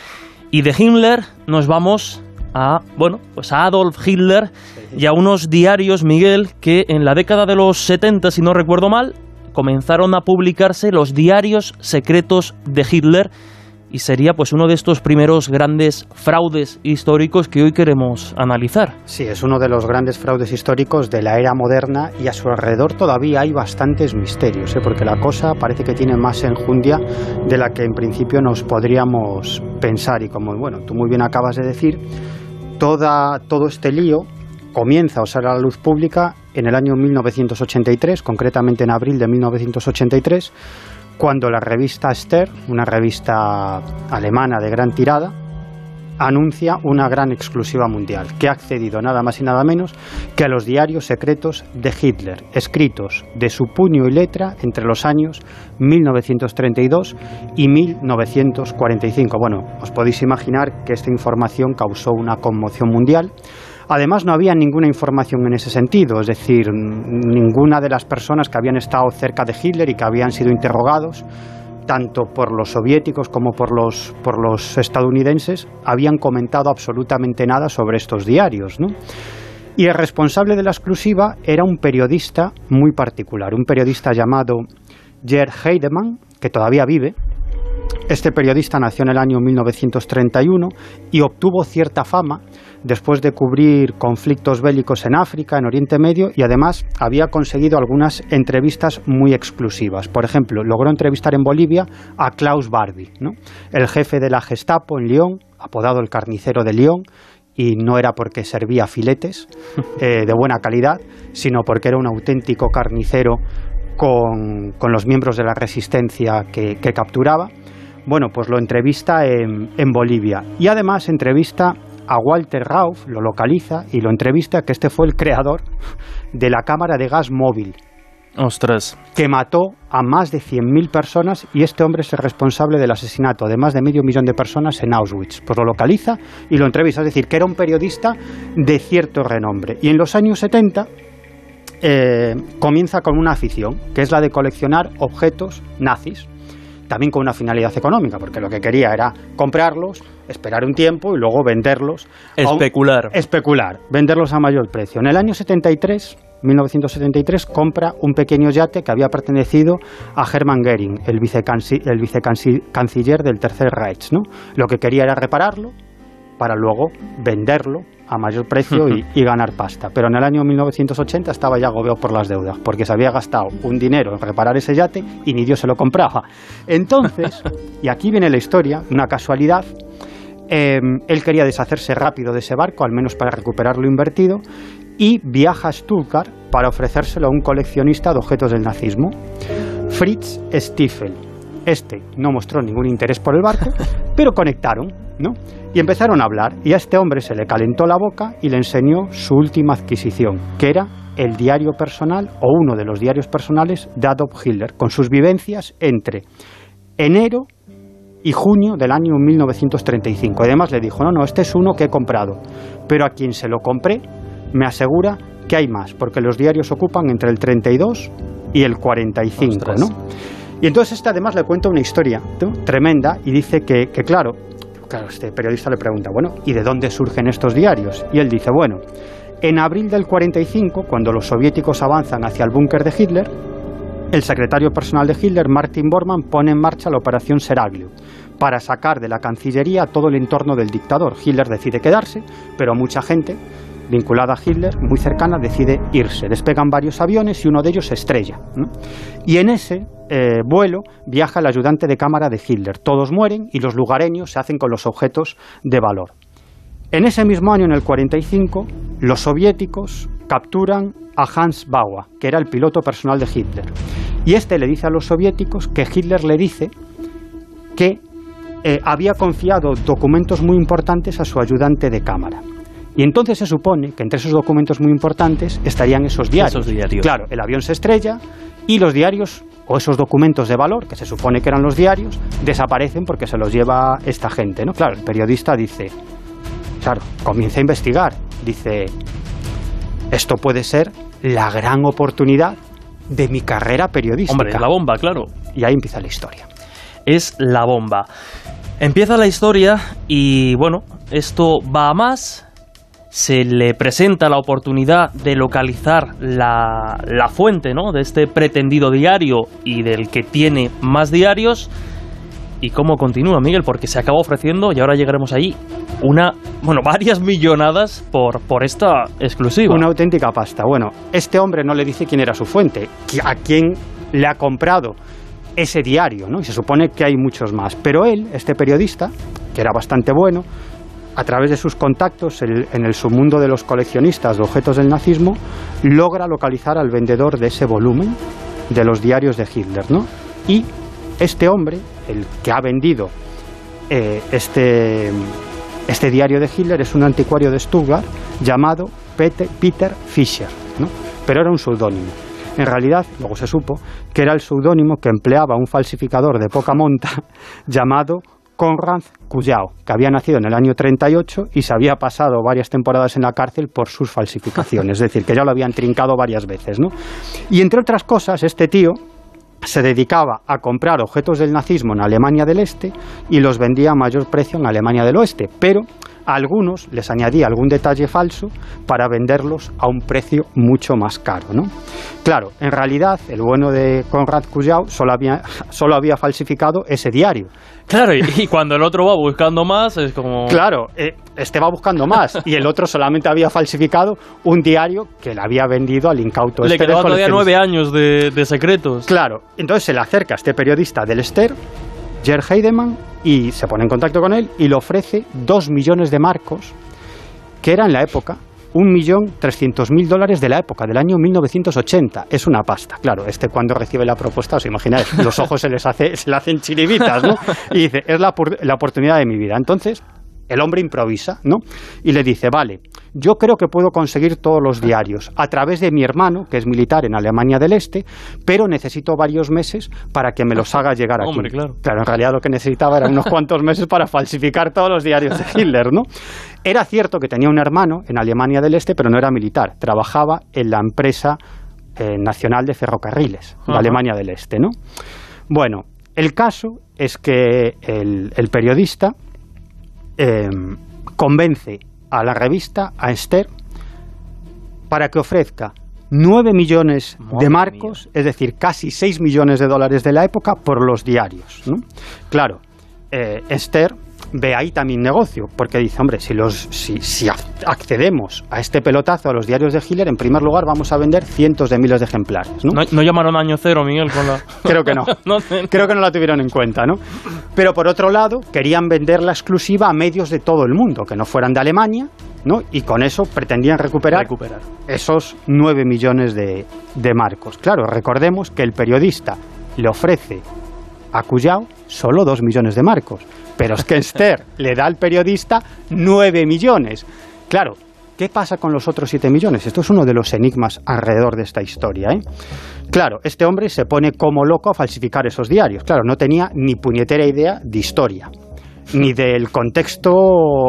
Y de Himmler nos vamos a, bueno, pues a Adolf Hitler y a unos diarios, Miguel, que en la década de los 70, si no recuerdo mal, comenzaron a publicarse los diarios secretos de Hitler y sería pues uno de estos primeros grandes fraudes históricos que hoy queremos analizar. Sí, es uno de los grandes fraudes históricos de la era moderna y a su alrededor todavía hay bastantes misterios, ¿eh? porque la cosa parece que tiene más enjundia de la que en principio nos podríamos pensar y como bueno, tú muy bien acabas de decir, toda, todo este lío comienza a sale a la luz pública en el año 1983, concretamente en abril de 1983, cuando la revista Ster, una revista alemana de gran tirada, anuncia una gran exclusiva mundial, que ha accedido nada más y nada menos que a los diarios secretos de Hitler, escritos de su puño y letra entre los años 1932 y 1945. Bueno, os podéis imaginar que esta información causó una conmoción mundial. Además, no había ninguna información en ese sentido, es decir, ninguna de las personas que habían estado cerca de Hitler y que habían sido interrogados, tanto por los soviéticos como por los, por los estadounidenses, habían comentado absolutamente nada sobre estos diarios. Y el responsable de la exclusiva era un periodista muy particular, un periodista llamado Gerd Heidemann, que todavía vive, este periodista nació en el año 1931 y obtuvo cierta fama después de cubrir conflictos bélicos en África, en Oriente Medio, y además había conseguido algunas entrevistas muy exclusivas. Por ejemplo, logró entrevistar en Bolivia a Klaus Barbie, ¿no? el jefe de la Gestapo en Lyon, apodado el carnicero de Lyon, y no era porque servía filetes [laughs] eh, de buena calidad, sino porque era un auténtico carnicero con, con los miembros de la resistencia que, que capturaba. Bueno, pues lo entrevista en, en, Bolivia y además entrevista a Walter Rauf, lo localiza y lo entrevista, que este fue el creador de la cámara de gas móvil. Ostras. Que mató a más de 100.000 personas y este hombre es el responsable del asesinato de más de medio millón de personas en Auschwitz. Pues lo localiza y lo entrevista, es decir, que era un periodista de cierto renombre. Y en los años 70 eh, comienza con una afición, que es la de coleccionar objetos nazis también con una finalidad económica, porque lo que quería era comprarlos, esperar un tiempo y luego venderlos. Especular. Especular, venderlos a mayor precio. En el año 73, 1973, compra un pequeño yate que había pertenecido a Hermann Goering, el, vicecanciller, el vicecanciller del Tercer Reich. ¿no? Lo que quería era repararlo para luego venderlo a mayor precio y, [laughs] y, ganar pasta. Pero en el año 1980 estaba ya agobiado por las deudas, porque se había gastado un dinero en reparar ese yate y ni Dios se lo compraba. Entonces, [laughs] y aquí viene la historia, una casualidad, eh, él quería deshacerse rápido de ese barco, al menos para recuperar lo invertido, y viaja a Stuttgart para ofrecérselo a un coleccionista de objetos del nazismo, Fritz Stiefel. Este no mostró ningún interés por el barco, [laughs] pero conectaron, ¿no? Y empezaron a hablar, y a este hombre se le calentó la boca y le enseñó su última adquisición, que era el diario personal o uno de los diarios personales de Adolf Hitler, con sus vivencias entre enero y junio del año 1935. Además le dijo, no, no, este es uno que he comprado, pero a quien se lo compré me asegura que hay más, porque los diarios ocupan entre el 32 y el 45, Ostras. ¿no? Y entonces este además le cuenta una historia tremenda y dice que, que, claro, claro, este periodista le pregunta, bueno, ¿y de dónde surgen estos diarios? Y él dice, bueno, en abril del 45, cuando los soviéticos avanzan hacia el búnker de Hitler, el secretario personal de Hitler, Martin Bormann, pone en marcha la operación Seraglio para sacar de la Cancillería todo el entorno del dictador. Hitler decide quedarse, pero mucha gente vinculada a Hitler, muy cercana, decide irse. Despegan varios aviones y uno de ellos se estrella. Y en ese eh, vuelo viaja el ayudante de cámara de Hitler. Todos mueren y los lugareños se hacen con los objetos de valor. En ese mismo año, en el 45, los soviéticos capturan a Hans Baua, que era el piloto personal de Hitler. Y este le dice a los soviéticos que Hitler le dice que eh, había confiado documentos muy importantes a su ayudante de cámara. Y entonces se supone que entre esos documentos muy importantes estarían esos diarios. Esos diarios. Claro, el avión se estrella y los diarios o esos documentos de valor, que se supone que eran los diarios, desaparecen porque se los lleva esta gente, ¿no? Claro, el periodista dice, claro, comienza a investigar, dice, esto puede ser la gran oportunidad de mi carrera periodística. Hombre, la bomba, claro. Y ahí empieza la historia. Es la bomba. Empieza la historia y bueno, esto va a más. Se le presenta la oportunidad de localizar la, la fuente ¿no? de este pretendido diario y del que tiene más diarios. ¿Y cómo continúa, Miguel? Porque se acaba ofreciendo, y ahora llegaremos ahí, una, bueno, [laughs] varias millonadas por, por esta exclusiva. Una auténtica pasta. Bueno, este hombre no le dice quién era su fuente, a quién le ha comprado ese diario, ¿no? Y se supone que hay muchos más. Pero él, este periodista, que era bastante bueno, a través de sus contactos en el submundo de los coleccionistas de objetos del nazismo, logra localizar al vendedor de ese volumen de los diarios de Hitler, ¿no? Y este hombre, el que ha vendido eh, este, este diario de Hitler, es un anticuario de Stuttgart llamado Peter, Peter Fischer, ¿no? pero era un seudónimo. En realidad, luego se supo que era el seudónimo que empleaba un falsificador de poca monta [laughs] llamado Konrad Kujau, que había nacido en el año 38 y se había pasado varias temporadas en la cárcel por sus falsificaciones, es decir, que ya lo habían trincado varias veces. ¿no? Y entre otras cosas, este tío se dedicaba a comprar objetos del nazismo en Alemania del Este y los vendía a mayor precio en Alemania del Oeste, pero a algunos les añadía algún detalle falso para venderlos a un precio mucho más caro. ¿no? Claro, en realidad el bueno de Konrad Kujau solo había, [laughs] solo había falsificado ese diario. Claro, y, y cuando el otro va buscando más, es como... Claro, eh, este va buscando más y el otro solamente había falsificado un diario que le había vendido al incauto. Le este del quedaban todavía nueve años de, de secretos. Claro, entonces se le acerca a este periodista del Ster, Gerd Heidemann, y se pone en contacto con él y le ofrece dos millones de marcos, que era en la época un millón trescientos mil dólares de la época, del año 1980. Es una pasta, claro. Este cuando recibe la propuesta, os imagináis, los ojos se les hace, se le hacen chiribitas, ¿no? Y dice, es la, la oportunidad de mi vida. Entonces, el hombre improvisa, ¿no? Y le dice, vale, yo creo que puedo conseguir todos los diarios a través de mi hermano, que es militar en Alemania del Este, pero necesito varios meses para que me los haga llegar aquí. Hombre, claro. Claro, en realidad lo que necesitaba eran unos cuantos meses para falsificar todos los diarios de Hitler, ¿no? Era cierto que tenía un hermano en Alemania del Este, pero no era militar. Trabajaba en la empresa eh, nacional de ferrocarriles de Ajá. Alemania del Este, ¿no? Bueno, el caso es que el, el periodista eh, convence a la revista, a Esther, para que ofrezca 9 millones Madre de marcos, es decir, casi 6 millones de dólares de la época, por los diarios. ¿no? Claro, eh, Esther ve ahí también negocio, porque dice, hombre, si, los, si, si ac- accedemos a este pelotazo a los diarios de Hitler, en primer lugar vamos a vender cientos de miles de ejemplares. ¿no? No, no llamaron año cero, Miguel, con la... [laughs] Creo que no. [laughs] No, Creo que no la tuvieron en cuenta, ¿no? Pero por otro lado, querían vender la exclusiva a medios de todo el mundo, que no fueran de Alemania, ¿no? Y con eso pretendían recuperar, Recuperar. esos 9 millones de, de marcos. Claro, recordemos que el periodista le ofrece a Cuyao solo 2 millones de marcos, pero es que Esther [laughs] le da al periodista 9 millones. Claro, ¿qué pasa con los otros 7 millones? Esto es uno de los enigmas alrededor de esta historia, ¿eh? Claro, este hombre se pone como loco a falsificar esos diarios. Claro, no tenía ni puñetera idea de historia, ni del contexto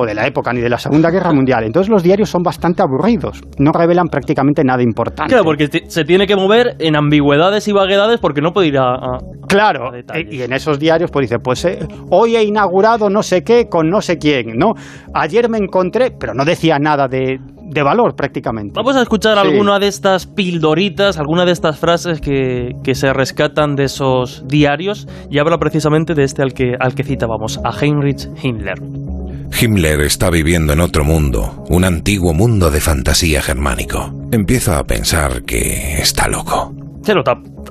de la época, ni de la Segunda Guerra Mundial. Entonces los diarios son bastante aburridos, no revelan prácticamente nada importante. Claro, porque se tiene que mover en ambigüedades y vaguedades porque no puede ir a... a- Claro, a detalles. e- y en esos diarios pues dice, pues eh, hoy he inaugurado no sé qué con no sé quién, ¿no? Ayer me encontré, pero no decía nada de, de valor prácticamente. Vamos a escuchar Sí. alguna de estas pildoritas, alguna de estas frases que, que se rescatan de esos diarios y habla precisamente de este al que, al que citábamos, a Heinrich Himmler. Himmler está viviendo en otro mundo, un antiguo mundo de fantasía germánico. Empiezo a pensar que está loco.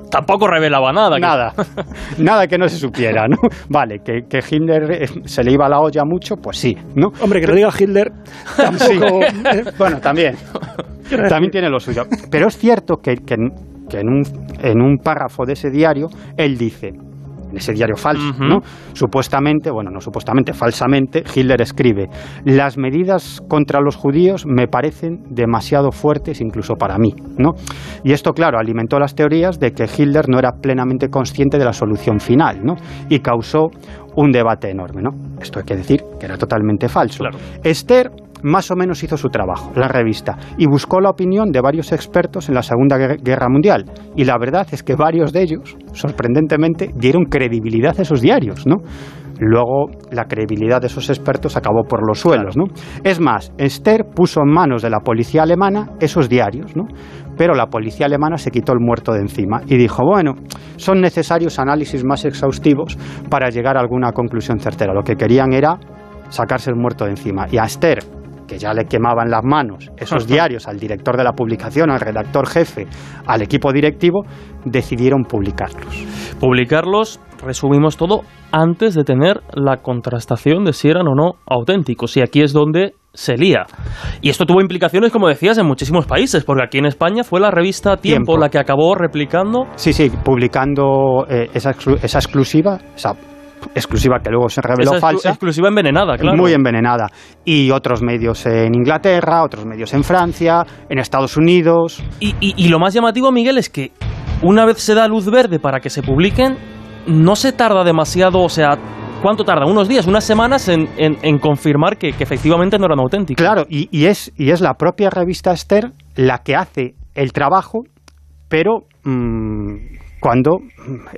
Tampoco revelaba nada. que- Nada, [laughs] nada que no se supiera, ¿no? Vale, que, que Hitler eh, se le iba la olla mucho, pues sí, ¿no? Hombre, que lo diga Hitler tampoco... Sí. [laughs] bueno, también. También tiene lo suyo. Pero es cierto que, que en un, en un párrafo de ese diario él dice, en ese diario falso, ¿no? Supuestamente, bueno, no supuestamente, falsamente, Hitler escribe, las medidas contra los judíos me parecen demasiado fuertes incluso para mí, ¿no? Y esto, claro, alimentó las teorías de que Hitler no era plenamente consciente de la solución final, ¿no? Y causó un debate enorme, ¿no? Esto hay que decir que era totalmente falso. Esther más o menos hizo su trabajo, la revista, y buscó la opinión de varios expertos en la Segunda Guerra Mundial. Y la verdad es que varios de ellos, sorprendentemente, dieron credibilidad a esos diarios, ¿no? Luego la credibilidad de esos expertos acabó por los suelos, ¿no? Es más, Esther puso en manos de la policía alemana esos diarios, ¿no? Pero la policía alemana se quitó el muerto de encima y dijo, bueno, son necesarios análisis más exhaustivos para llegar a alguna conclusión certera. Lo que querían era sacarse el muerto de encima. Y a Esther, que ya le quemaban las manos esos diarios al director de la publicación, al redactor jefe, al equipo directivo, decidieron publicarlos. Publicarlos, resumimos todo, antes de tener la contrastación de si eran o no auténticos. Y aquí es donde se lía. Y esto tuvo implicaciones, como decías, en muchísimos países, porque aquí en España fue la revista Tiempo, la que acabó replicando. Sí, sí, publicando eh, esa, esa exclusiva, esa exclusiva que luego se reveló Esa falsa. Exclusiva envenenada, claro. Muy envenenada. Y otros medios en Inglaterra, otros medios en Francia, en Estados Unidos. Y, y, y lo más llamativo, Miguel, es que una vez se da luz verde para que se publiquen, no se tarda demasiado, o sea, ¿cuánto tarda? Unos días, unas semanas en, en, en confirmar que, que, efectivamente no eran auténticos. Claro, y, y, es, y es la propia revista Esther la que hace el trabajo, pero mmm, cuando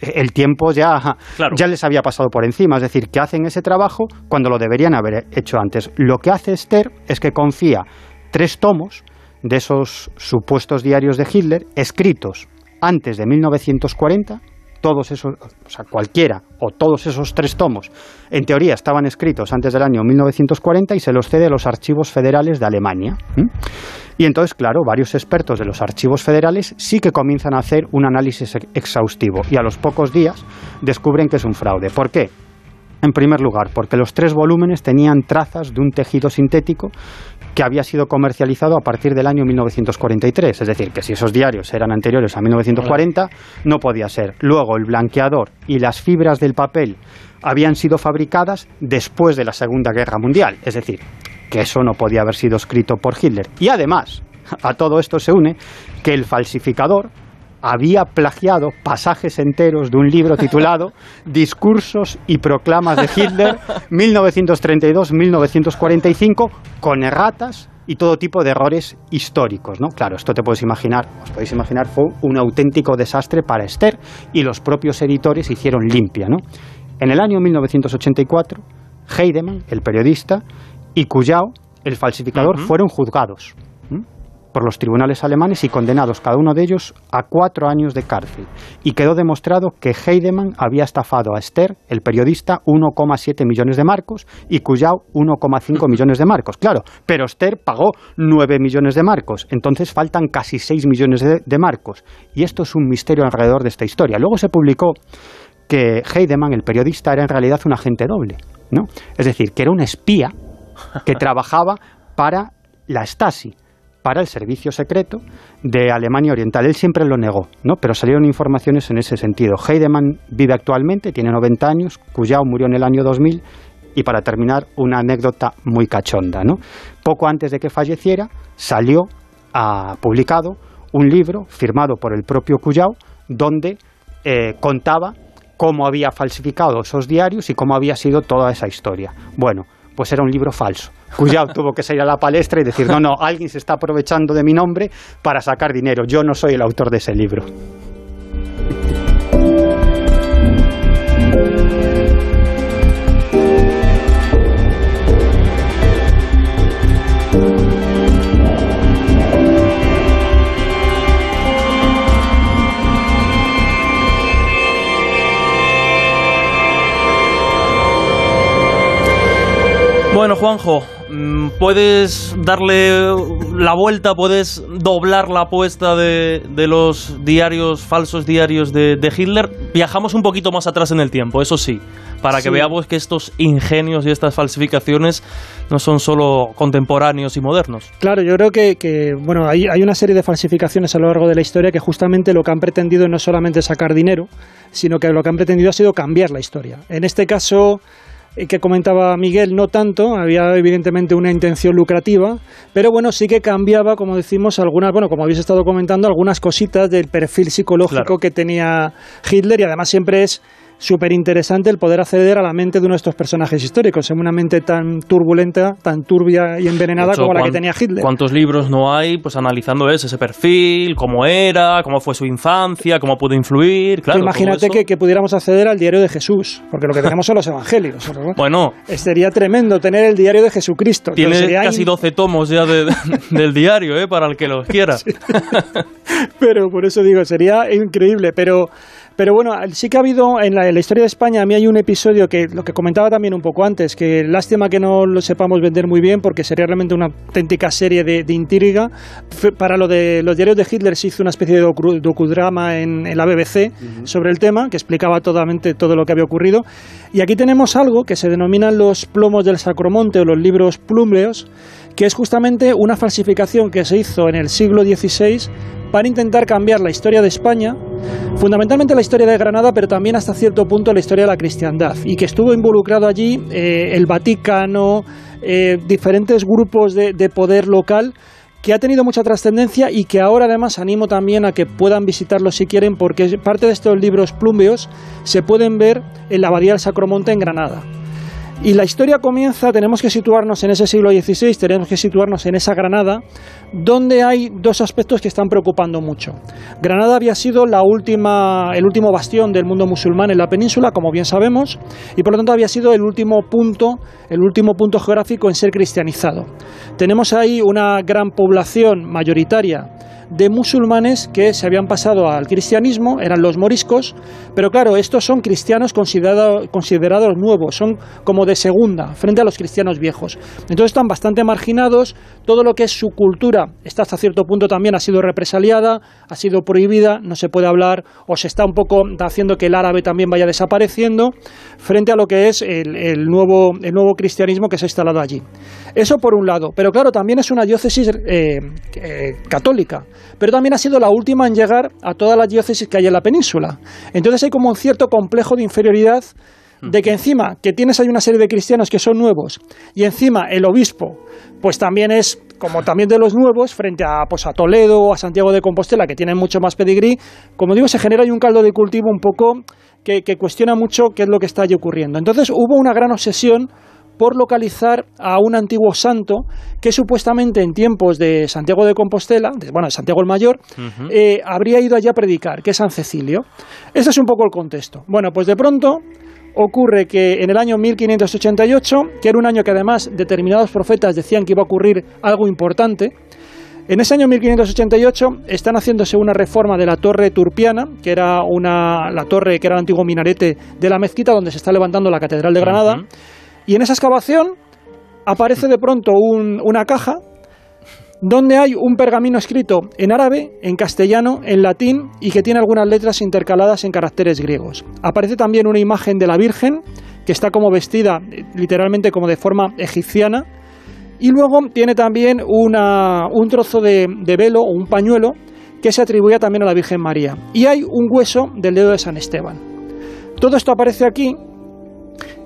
el tiempo ya, claro. ya les había pasado por encima. Es decir, que hacen ese trabajo cuando lo deberían haber hecho antes. Lo que hace Esther es que confía tres tomos de esos supuestos diarios de Hitler escritos antes de 1940 todos esos, o sea, cualquiera o todos esos tres tomos, en teoría estaban escritos antes del año 1940 y se los cede a los archivos federales de Alemania. Y entonces, claro, varios expertos de los archivos federales sí que comienzan a hacer un análisis exhaustivo y a los pocos días descubren que es un fraude. ¿Por qué? En primer lugar, porque los tres volúmenes tenían trazas de un tejido sintético que había sido comercializado a partir del año 1943. Es decir, que si esos diarios eran anteriores a 1940, no podía ser. Luego, el blanqueador y las fibras del papel habían sido fabricadas después de la Segunda Guerra Mundial. Es decir, que eso no podía haber sido escrito por Hitler. Y además, a todo esto se une que el falsificador había plagiado pasajes enteros de un libro titulado [laughs] Discursos y proclamas de Hitler [laughs] 1932-1945 con erratas y todo tipo de errores históricos, ¿no? Claro, esto te puedes imaginar, os podéis imaginar, fue un auténtico desastre para Esther y los propios editores hicieron limpia, ¿no? En el año 1984, Heidemann, el periodista, y Cuyao, el falsificador, uh -huh. fueron juzgados por los tribunales alemanes y condenados cada uno de ellos a cuatro años de cárcel. Y quedó demostrado que Heidemann había estafado a Esther, el periodista, 1,7 millones de marcos y Cuyao 1,5 [laughs] millones de marcos. Claro, pero Esther pagó 9 millones de marcos, entonces faltan casi 6 millones de, de marcos. Y esto es un misterio alrededor de esta historia. Luego se publicó que Heidemann, el periodista, era en realidad un agente doble, ¿no? Es decir, que era un espía que [laughs] trabajaba para la Stasi para el servicio secreto de Alemania Oriental. Él siempre lo negó, ¿no? pero salieron informaciones en ese sentido. Heidemann vive actualmente, tiene 90 años, Cuyao murió en el año 2000 y para terminar, una anécdota muy cachonda. ¿no? Poco antes de que falleciera, salió a, publicado un libro firmado por el propio Cuyao donde eh, contaba cómo había falsificado esos diarios y cómo había sido toda esa historia. Bueno, pues era un libro falso. Cuyao [laughs] tuvo que salir a la palestra y decir, no, no, alguien se está aprovechando de mi nombre para sacar dinero. Yo no soy el autor de ese libro. Bueno, Juanjo, mm, puedes darle la vuelta, puedes doblar la apuesta de, de los diarios, falsos diarios de, de Hitler. Viajamos un poquito más atrás en el tiempo, eso sí, para que Sí. veamos que estos ingenios y estas falsificaciones no son solo contemporáneos y modernos. Claro, yo creo que, que, bueno, hay, hay una serie de falsificaciones a lo largo de la historia que justamente lo que han pretendido no es solamente sacar dinero, sino que lo que han pretendido ha sido cambiar la historia. En este caso que comentaba Miguel, no tanto, había evidentemente una intención lucrativa, pero bueno, sí que cambiaba, como decimos, algunas, bueno, como habéis estado comentando, algunas cositas del perfil psicológico Claro. que tenía Hitler y además siempre es súper interesante el poder acceder a la mente de uno de estos personajes históricos, en una mente tan turbulenta, tan turbia y envenenada hecho, como la que tenía Hitler. ¿Cuántos libros no hay pues analizando ese, ese perfil, cómo era, cómo fue su infancia, cómo pudo influir? Claro, imagínate que, que pudiéramos acceder al diario de Jesús, porque lo que tenemos son los evangelios. Bueno, Sería tremendo tener el diario de Jesucristo. tiene casi in- 12 tomos ya de- [laughs] del diario, ¿eh? Para el que los quiera. [laughs] pero por eso digo, sería increíble. Pero, pero bueno, sí que ha habido en la, en la historia de España, a mí hay un episodio que lo que comentaba también un poco antes, que lástima que no lo sepamos vender muy bien, porque sería realmente una auténtica serie de, de intriga. Para lo de los diarios de Hitler se hizo una especie de docu- docudrama en, en la BBC sobre el tema, que explicaba totalmente todo lo que había ocurrido. Y aquí tenemos algo que se denominan los plomos del Sacromonte o los libros plúmleos, que es justamente una falsificación que se hizo en el siglo XVI para intentar cambiar la historia de España, fundamentalmente la historia de Granada, pero también hasta cierto punto la historia de la cristiandad, y que estuvo involucrado allí eh, el Vaticano, eh, diferentes grupos de, de poder local que ha tenido mucha trascendencia y que ahora además animo también a que puedan visitarlo si quieren porque parte de estos libros plumbeos se pueden ver en la Abadía del Sacromonte en Granada. Y la historia comienza, tenemos que situarnos en ese siglo XVI, tenemos que situarnos en esa Granada, donde hay dos aspectos que están preocupando mucho. Granada había sido la última, el último bastión del mundo musulmán en la península, como bien sabemos, y por lo tanto había sido el último punto, el último punto geográfico en ser cristianizado. Tenemos ahí una gran población mayoritaria de musulmanes que se habían pasado al cristianismo, eran los moriscos, pero claro, estos son cristianos considerado- considerados nuevos, son como de segunda, frente a los cristianos viejos. Entonces están bastante marginados, todo lo que es su cultura está hasta cierto punto también ha sido represaliada, ha sido prohibida, no se puede hablar o se está un poco haciendo que el árabe también vaya desapareciendo frente a lo que es el, el nuevo, el nuevo cristianismo que se ha instalado allí. Eso por un lado, pero claro, también es una diócesis eh, eh, católica, pero también ha sido la última en llegar a todas las diócesis que hay en la península. Entonces hay como un cierto complejo de inferioridad de que encima que tienes ahí una serie de cristianos que son nuevos y encima el obispo pues también es como también de los nuevos frente a pues a Toledo o a Santiago de Compostela que tienen mucho más pedigrí como digo se genera ahí un caldo de cultivo un poco que, que cuestiona mucho qué es lo que está allí ocurriendo entonces hubo una gran obsesión por localizar a un antiguo santo que supuestamente en tiempos de Santiago de Compostela, de- bueno, de Santiago el Mayor, eh, habría ido allí a predicar, que es San Cecilio. Ese es un poco el contexto. Bueno, pues de pronto ocurre que en el año 1588, que era un año que además determinados profetas decían que iba a ocurrir algo importante, en ese año 1588 están haciéndose una reforma de la torre turpiana, que era una, la torre que era el antiguo minarete de la mezquita donde se está levantando la Catedral de Granada. Y en esa excavación aparece de pronto un- una caja donde hay un pergamino escrito en árabe, en castellano, en latín y que tiene algunas letras intercaladas en caracteres griegos. Aparece también una imagen de la Virgen que está como vestida literalmente como de forma egipciana y luego tiene también una- un trozo de, de velo o un pañuelo que se atribuía también a la Virgen María. Y hay un hueso del dedo de San Esteban. Todo esto aparece aquí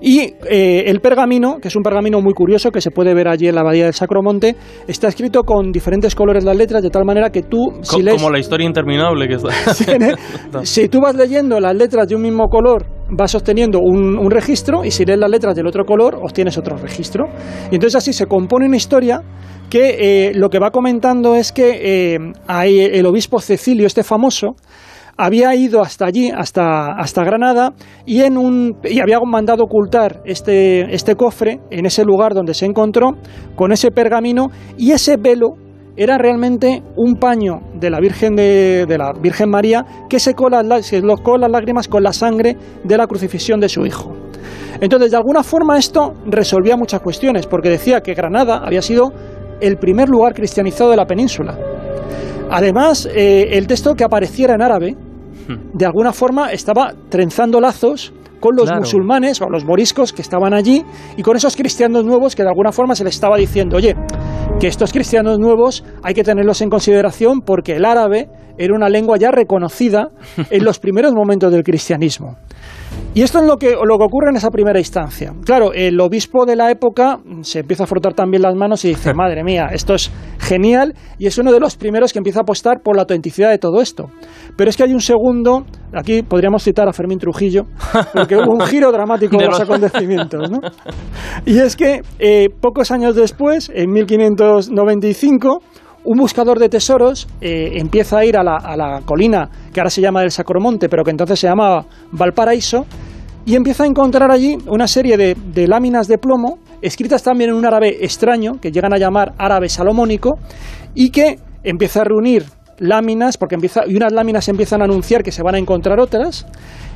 y eh, el pergamino, que es un pergamino muy curioso que se puede ver allí en la abadía del Sacromonte, está escrito con diferentes colores las letras de tal manera que tú, Co- si lees, Como la historia interminable que está. [laughs] tiene- [laughs] si tú vas leyendo las letras de un mismo color, vas obteniendo un, un registro y si lees las letras del otro color, obtienes otro registro. Y entonces así se compone una historia que eh, lo que va comentando es que eh, hay el obispo Cecilio, este famoso, había ido hasta allí, hasta, hasta Granada, y, en un, y había mandado ocultar este, este cofre en ese lugar donde se encontró, con ese pergamino, y ese velo era realmente un paño de la Virgen, de, de la Virgen María que secó las, se las lágrimas con la sangre de la crucifixión de su hijo. Entonces, de alguna forma esto resolvía muchas cuestiones, porque decía que Granada había sido el primer lugar cristianizado de la península. Además, eh, el texto que apareciera en árabe, hmm. de alguna forma estaba trenzando lazos con los musulmanes o los moriscos que estaban allí y con esos cristianos nuevos que de alguna forma se les estaba diciendo, oye, que estos cristianos nuevos hay que tenerlos en consideración porque el árabe era una lengua ya reconocida en los primeros momentos del cristianismo. Y esto es lo que, lo que ocurre en esa primera instancia. Claro, el obispo de la época se empieza a frotar también las manos y dice, [laughs] madre mía, esto es genial, y es uno de los primeros que empieza a apostar por la autenticidad de todo esto. Pero es que hay un segundo, aquí podríamos citar a Fermín Trujillo, [laughs] porque hubo un giro dramático de los acontecimientos. ¿no? Y es que eh, pocos años después, en 1595, un buscador de tesoros eh, empieza a ir a la, colina que ahora se llama del Sacromonte, pero que entonces se llamaba Valparaíso, y empieza a encontrar allí una serie de, de, láminas de plomo, escritas también en un árabe extraño, que llegan a llamar árabe salomónico, y que empieza a reunir láminas, porque empieza, y unas láminas empiezan a anunciar que se van a encontrar otras,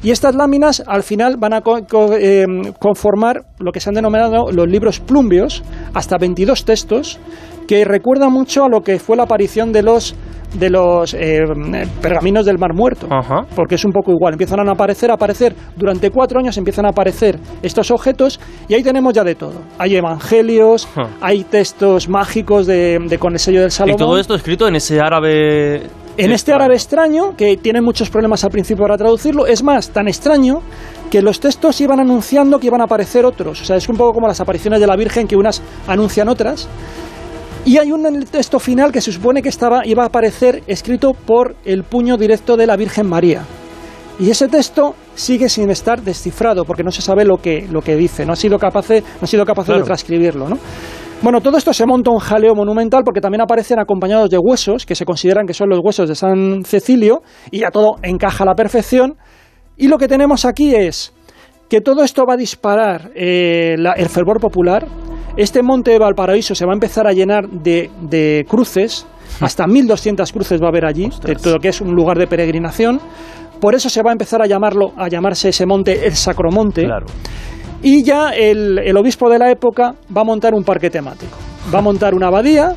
y estas láminas al final van a eh, conformar lo que se han denominado los libros plumbios, hasta 22 textos, que recuerda mucho a lo que fue la aparición de los de los eh, pergaminos del Mar Muerto, porque es un poco igual. Empiezan a aparecer, a aparecer durante cuatro años, empiezan a aparecer estos objetos y ahí tenemos ya de todo. Hay evangelios, hay textos mágicos de, con el sello del Salomón. Y todo esto escrito en ese árabe. En este árabe extraño, que tiene muchos problemas al principio para traducirlo, es más, tan extraño que los textos iban anunciando que iban a aparecer otros. O sea, es un poco como las apariciones de la Virgen, que unas anuncian otras. Y hay un texto final que se supone que estaba, iba a aparecer escrito por el puño directo de la Virgen María. Y ese texto sigue sin estar descifrado porque no se sabe lo que, lo que dice, no ha sido capaz, no ha sido capaz de transcribirlo. ¿no? Bueno, todo esto se monta un jaleo monumental porque también aparecen acompañados de huesos que se consideran que son los huesos de San Cecilio y ya todo encaja a la perfección. Y lo que tenemos aquí es que todo esto va a disparar eh, el fervor popular, este monte de Valparaíso se va a empezar a llenar de, cruces, [laughs] hasta 1.200 cruces va a haber allí, de todo lo que es un lugar de peregrinación. Por eso se va a empezar a llamarlo, a llamarse ese monte el Sacromonte. Y ya el, el obispo de la época va a montar un parque temático. Va a montar una abadía,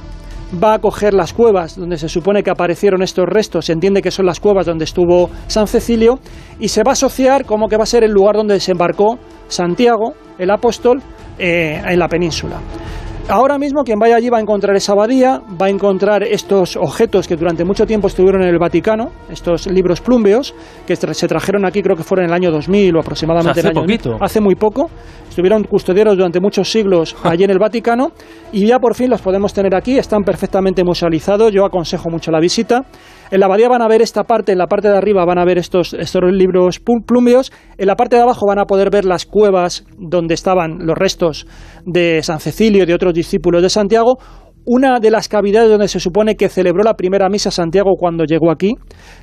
va a coger las cuevas donde se supone que aparecieron estos restos, se entiende que son las cuevas donde estuvo San Cecilio, y se va a asociar como que va a ser el lugar donde desembarcó Santiago, el apóstol, eh, en la península. Ahora mismo quien vaya allí va a encontrar esa abadía, va a encontrar estos objetos que durante mucho tiempo estuvieron en el Vaticano, estos libros plumbeos, que se trajeron aquí creo que fueron en el año 2000 o aproximadamente. hace poquito. Hace muy poco. Estuvieron custodiados durante muchos siglos [laughs] allí en el Vaticano y ya por fin los podemos tener aquí, están perfectamente musealizados, yo aconsejo mucho la visita. En la abadía van a ver esta parte, en la parte de arriba van a ver estos, estos libros plumbeos, en la parte de abajo van a poder ver las cuevas donde estaban los restos de San Cecilio y de otros discípulos de Santiago, una de las cavidades donde se supone que celebró la primera misa Santiago cuando llegó aquí.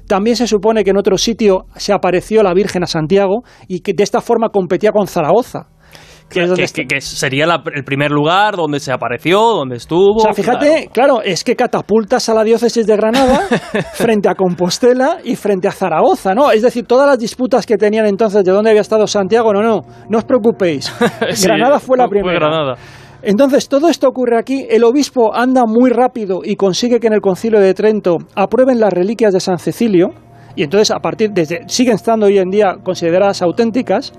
También se supone que en otro sitio se apareció la Virgen a Santiago y que de esta forma competía con Zaragoza. Que, sería el primer lugar donde se apareció, donde estuvo. O sea, fíjate, claro. es que catapultas a la diócesis de Granada [laughs] frente a Compostela y frente a Zaragoza, ¿no? Es decir, todas las disputas que tenían entonces de dónde había estado Santiago, no, no, no os preocupéis. [laughs] Granada fue la primera. Granada. Entonces, todo esto ocurre aquí. El obispo anda muy rápido y consigue que en el concilio de Trento aprueben las reliquias de San Cecilio. Y entonces, a partir desde siguen estando hoy en día consideradas auténticas.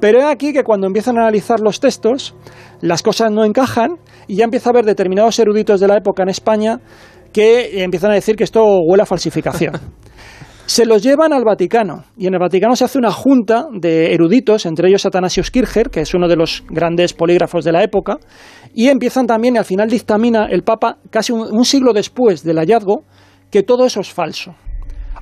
Pero es aquí que cuando empiezan a analizar los textos, las cosas no encajan y ya empieza a haber determinados eruditos de la época en España que empiezan a decir que esto huele a falsificación. [laughs] Se los llevan al Vaticano y en el Vaticano se hace una junta de eruditos, entre ellos Atanasius Kircher, que es uno de los grandes polígrafos de la época, y empiezan también, y al final dictamina el Papa, casi un, siglo después del hallazgo, que todo eso es falso.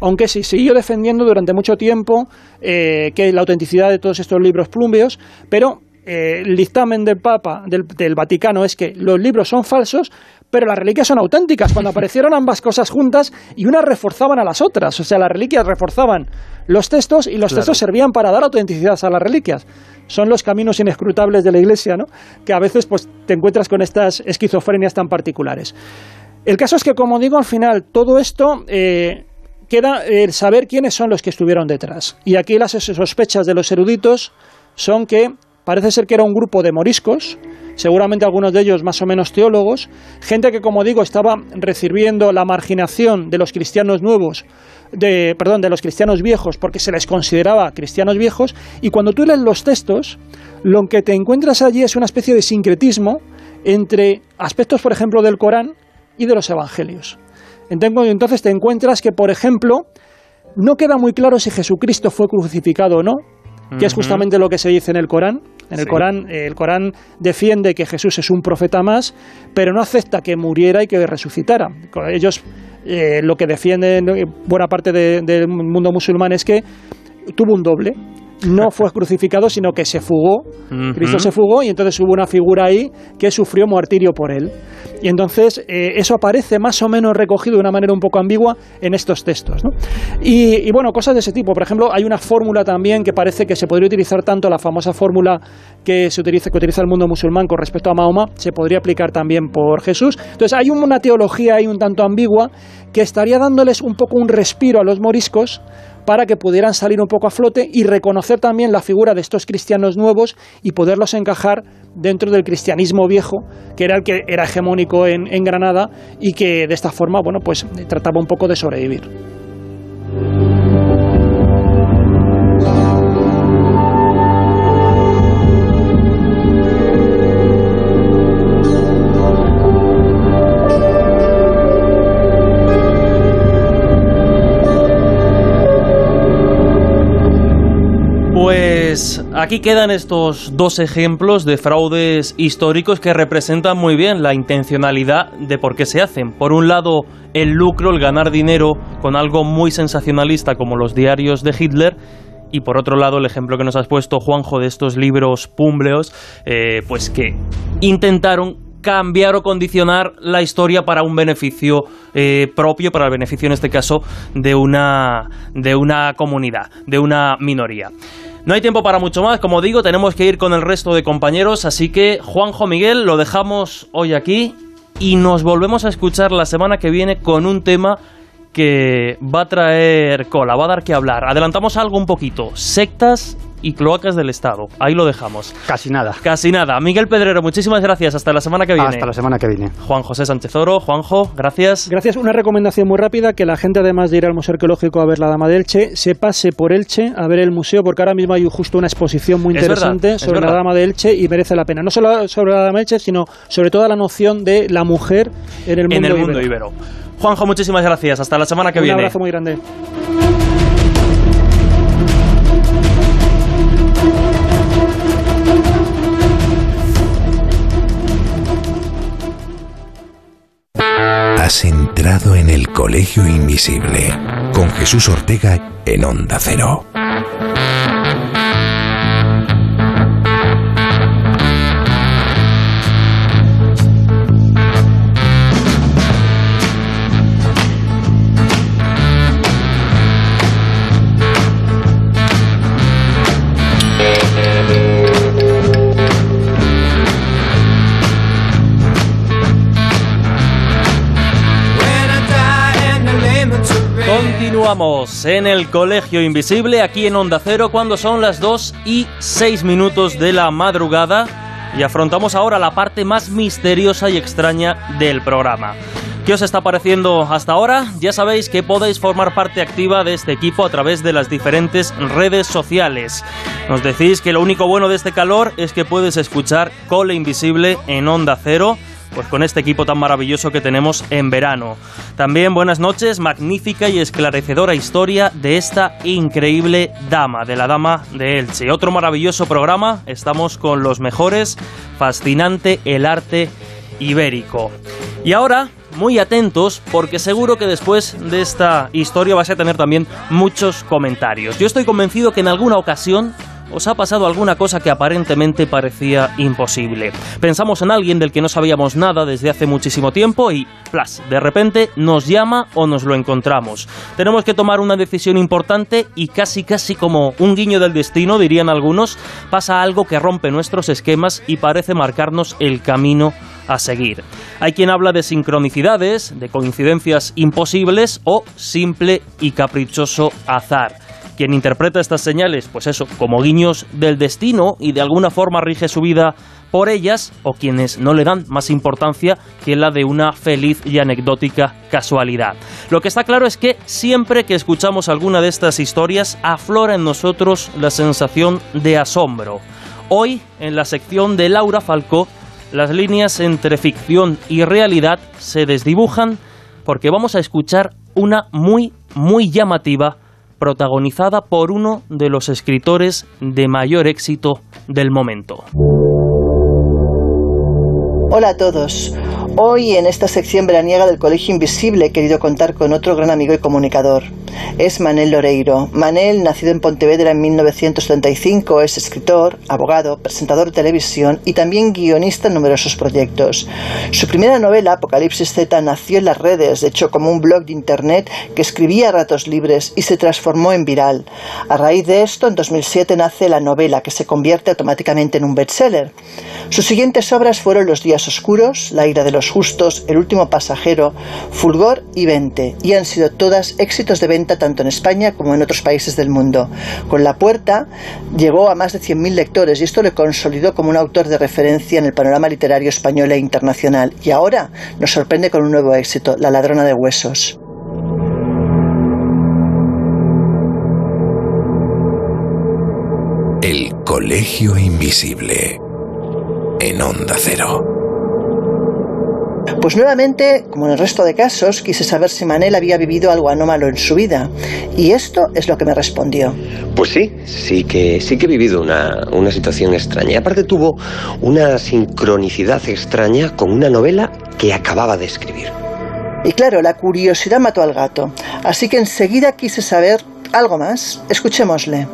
Aunque sí, siguió defendiendo durante mucho tiempo eh, que la autenticidad de todos estos libros plumbeos, pero eh, el dictamen del Papa, del, Vaticano, es que los libros son falsos, pero las reliquias son auténticas. Cuando [laughs] aparecieron ambas cosas juntas y unas reforzaban a las otras, o sea, las reliquias reforzaban los textos y los textos servían para dar autenticidad a las reliquias. Son los caminos inescrutables de la Iglesia, ¿no? Que a veces pues, te encuentras con estas esquizofrenias tan particulares. El caso es que, como digo, al final todo esto eh, queda el saber quiénes son los que estuvieron detrás. Y aquí las sospechas de los eruditos son que parece ser que era un grupo de moriscos, seguramente algunos de ellos más o menos teólogos, gente que, como digo, estaba recibiendo la marginación de los cristianos nuevos, de, perdón, de los cristianos viejos, porque se les consideraba cristianos viejos, y cuando tú lees los textos, lo que te encuentras allí es una especie de sincretismo entre aspectos, por ejemplo, del Corán y de los Evangelios. Entonces te encuentras que, por ejemplo, no queda muy claro si Jesucristo fue crucificado o no, que es justamente lo que se dice en el Corán. En el Corán, el Corán defiende que Jesús es un profeta más, pero no acepta que muriera y que resucitara. Ellos eh, lo que defienden buena parte del mundo musulmán es que tuvo un doble, no fue crucificado, sino que se fugó. Cristo se fugó y entonces hubo una figura ahí que sufrió martirio por él. Y entonces eh, eso aparece más o menos recogido de una manera un poco ambigua en estos textos. Y, bueno, cosas de ese tipo. Por ejemplo, hay una fórmula también que parece que se podría utilizar tanto, la famosa fórmula que se utiliza, que utiliza el mundo musulmán con respecto a Mahoma, se podría aplicar también por Jesús. Entonces hay una teología ahí un tanto ambigua que estaría dándoles un poco un respiro a los moriscos para que pudieran salir un poco a flote y reconocer también la figura de estos cristianos nuevos y poderlos encajar dentro del cristianismo viejo, que era el que era hegemónico en, en Granada y que de esta forma, bueno, pues trataba un poco de sobrevivir. Aquí quedan estos dos ejemplos de fraudes históricos que representan muy bien la intencionalidad de por qué se hacen. Por un lado, el lucro, el ganar dinero con algo muy sensacionalista como los diarios de Hitler, y por otro lado el ejemplo que nos has puesto Juanjo de estos libros púmbleos, eh, pues que intentaron cambiar o condicionar la historia para un beneficio eh, propio, para el beneficio en este caso de una, de una comunidad, de una minoría. No hay tiempo para mucho más, como digo, tenemos que ir con el resto de compañeros, así que Juanjo Miguel lo dejamos hoy aquí y nos volvemos a escuchar la semana que viene con un tema que va a traer cola, va a dar que hablar. Adelantamos algo un poquito, sectas y cloacas del Estado. Ahí lo dejamos. Casi nada. Casi nada. Miguel Pedrero, muchísimas gracias. Hasta la semana que viene. Hasta la semana que viene. Juan José Sánchez Oro, Juanjo, gracias. Gracias. Una recomendación muy rápida, que la gente además de ir al Museo Arqueológico a ver la Dama de Elche, se pase por Elche a ver el museo, porque ahora mismo hay justo una exposición muy interesante sobre la Dama de Elche y merece la pena. No solo sobre la Dama de Elche, sino sobre toda la noción de la mujer en el mundo, en el mundo ibero. Juanjo, muchísimas gracias. Hasta la semana que viene. Un abrazo muy grande. Has entrado en el Colegio Invisible con Jesús Ortega en Onda Cero. Continuamos en el Colegio Invisible, aquí en Onda Cero, cuando son las 2 y 6 minutos de la madrugada y afrontamos ahora la parte más misteriosa y extraña del programa. ¿Qué os está pareciendo hasta ahora? Ya sabéis que podéis formar parte activa de este equipo a través de las diferentes redes sociales. Nos decís que lo único bueno de este calor es que puedes escuchar Cole Invisible en Onda Cero pues con este equipo tan maravilloso que tenemos en verano. También buenas noches, magnífica y esclarecedora historia de esta increíble dama, de la dama de Elche. Otro maravilloso programa, estamos con los mejores, fascinante el arte ibérico. Y ahora, muy atentos porque seguro que después de esta historia vais a tener también muchos comentarios. Yo estoy convencido que en alguna ocasión ¿Os ha pasado alguna cosa que aparentemente parecía imposible? Pensamos en alguien del que no sabíamos nada desde hace muchísimo tiempo y, plas, de repente nos llama o nos lo encontramos. Tenemos que tomar una decisión importante y casi casi como un guiño del destino, dirían algunos, pasa algo que rompe nuestros esquemas y parece marcarnos el camino a seguir. Hay quien habla de sincronicidades, de coincidencias imposibles o simple y caprichoso azar. Quien interpreta estas señales, pues eso, como guiños del destino y de alguna forma rige su vida por ellas, o quienes no le dan más importancia que la de una feliz y anecdótica casualidad. Lo que está claro es que siempre que escuchamos alguna de estas historias, aflora en nosotros la sensación de asombro. Hoy, en la sección de Laura Falcó, las líneas entre ficción y realidad se desdibujan porque vamos a escuchar una muy, muy llamativa protagonizada por uno de los escritores de mayor éxito del momento. Hola a todos. Hoy en esta sección veraniega del Colegio Invisible he querido contar con otro gran amigo y comunicador. Es Manel Loreiro. Manel, nacido en Pontevedra en 1935, es escritor, abogado, presentador de televisión y también guionista en numerosos proyectos. Su primera novela, Apocalipsis Z, nació en las redes, de hecho como un blog de internet que escribía a ratos libres y se transformó en viral. A raíz de esto, en 2007 nace la novela que se convierte automáticamente en un bestseller. Sus siguientes obras fueron Los días oscuros, La ira de los justos, El último pasajero, Fulgor y Vente, y han sido todas éxitos de venta tanto en España como en otros países del mundo. Con La Puerta llegó a más de 100.000 lectores y esto le consolidó como un autor de referencia en el panorama literario español e internacional. Y ahora nos sorprende con un nuevo éxito, La ladrona de huesos. El Colegio Invisible en Onda Cero. Pues nuevamente, como en el resto de casos, quise saber si Manel había vivido algo anómalo en su vida. Y esto es lo que me respondió. Pues sí, sí que, sí que he vivido una, una situación extraña. Y aparte tuvo una sincronicidad extraña con una novela que acababa de escribir. Y claro, la curiosidad mató al gato. Así que enseguida quise saber algo más. Escuchémosle.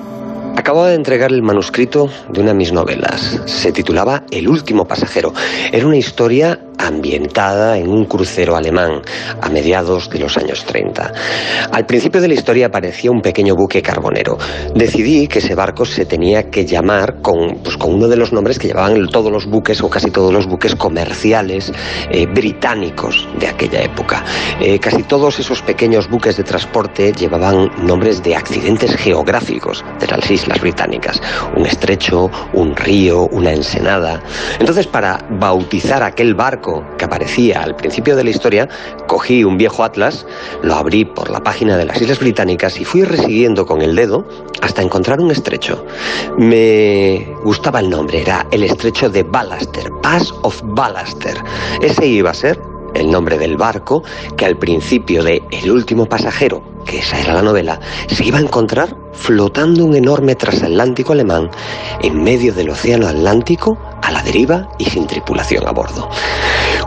Acababa de entregar el manuscrito de una de mis novelas. Se titulaba El último pasajero. Era una historia ambientada en un crucero alemán a mediados de los años 30. Al principio de la historia aparecía un pequeño buque carbonero. Decidí que ese barco se tenía que llamar con, pues, con uno de los nombres que llevaban todos los buques o casi todos los buques comerciales eh, británicos de aquella época. Eh, casi todos esos pequeños buques de transporte llevaban nombres de accidentes geográficos de las islas británicas. Un estrecho, un río, una ensenada. Entonces, para bautizar aquel barco, que aparecía al principio de la historia, cogí un viejo atlas, lo abrí por la página de las Islas Británicas y fui resiguiendo con el dedo hasta encontrar un estrecho. Me gustaba el nombre, era el estrecho de Ballaster, Pass of Ballaster. Ese iba a ser el nombre del barco que al principio de El último pasajero, que esa era la novela, se iba a encontrar flotando un enorme transatlántico alemán en medio del océano Atlántico a la deriva y sin tripulación a bordo.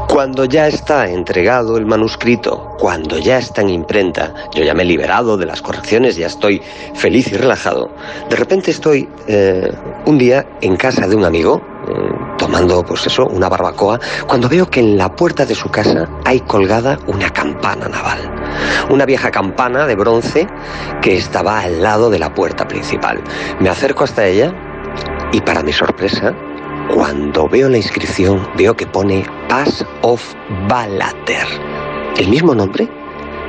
Cuando ya está entregado el manuscrito, cuando ya está en imprenta, yo ya me he liberado de las correcciones, ya estoy feliz y relajado, de repente estoy eh, un día en casa de un amigo, mm, tomando pues eso, una barbacoa, cuando veo que en la puerta de su casa hay colgada una campana naval. Una vieja campana de bronce que estaba al lado de la puerta principal. Me acerco hasta ella y para mi sorpresa cuando veo la inscripción, veo que pone Pass of Ballater. El mismo nombre,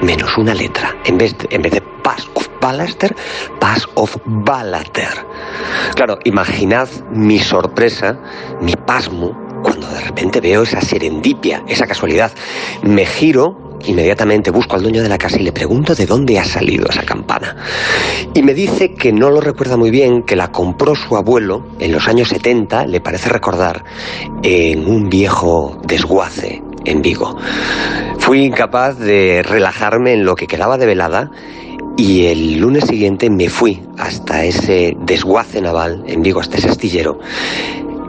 menos una letra. En vez de, en vez de Pass of Ballater, Pass of Ballater. Claro, imaginad mi sorpresa, mi pasmo, cuando de repente veo esa serendipia, esa casualidad. Me giro Inmediatamente busco al dueño de la casa y le pregunto de dónde ha salido esa campana. Y me dice que no lo recuerda muy bien, que la compró su abuelo en los años 70, le parece recordar, en un viejo desguace en Vigo. Fui incapaz de relajarme en lo que quedaba de velada y el lunes siguiente me fui hasta ese desguace naval en Vigo, hasta ese astillero.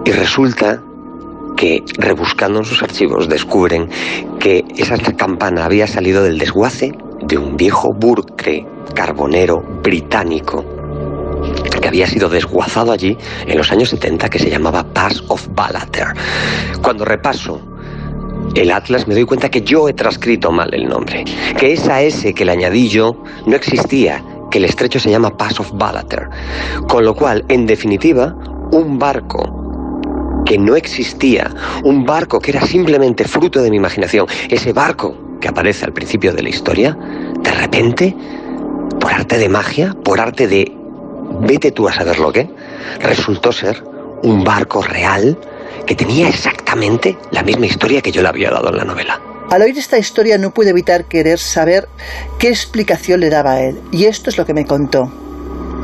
Y resulta que rebuscando en sus archivos descubren que esa campana había salido del desguace de un viejo burque carbonero británico que había sido desguazado allí en los años 70 que se llamaba Pass of Ballater. Cuando repaso el Atlas me doy cuenta que yo he transcrito mal el nombre, que esa S que le añadí yo no existía, que el estrecho se llama Pass of Ballater. Con lo cual, en definitiva, un barco que no existía, un barco que era simplemente fruto de mi imaginación, ese barco que aparece al principio de la historia, de repente, por arte de magia, por arte de vete tú a saber lo que, resultó ser un barco real que tenía exactamente la misma historia que yo le había dado en la novela. Al oír esta historia no pude evitar querer saber qué explicación le daba a él, y esto es lo que me contó.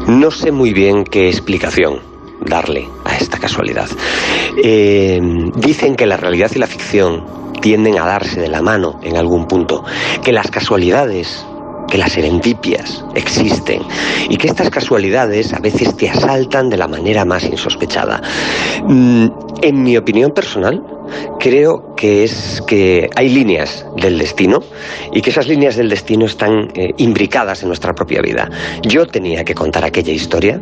No sé muy bien qué explicación darle a esta casualidad. Eh, dicen que la realidad y la ficción tienden a darse de la mano en algún punto, que las casualidades que las serendipias existen y que estas casualidades a veces te asaltan de la manera más insospechada. En mi opinión personal, creo que es que hay líneas del destino y que esas líneas del destino están eh, imbricadas en nuestra propia vida. Yo tenía que contar aquella historia,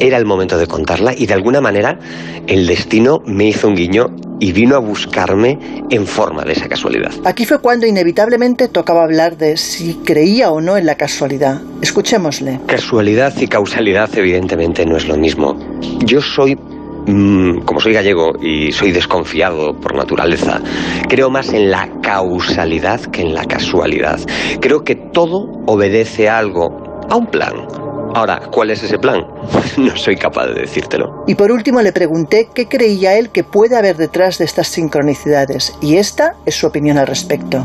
era el momento de contarla y de alguna manera el destino me hizo un guiño y vino a buscarme en forma de esa casualidad. Aquí fue cuando inevitablemente tocaba hablar de si creía o no en la casualidad. Escuchémosle. Casualidad y causalidad evidentemente no es lo mismo. Yo soy como soy gallego y soy desconfiado por naturaleza, creo más en la causalidad que en la casualidad. Creo que todo obedece a algo, a un plan, Ahora, ¿cuál es ese plan? [laughs] no soy capaz de decírtelo. Y por último le pregunté qué creía él que puede haber detrás de estas sincronicidades, y esta es su opinión al respecto.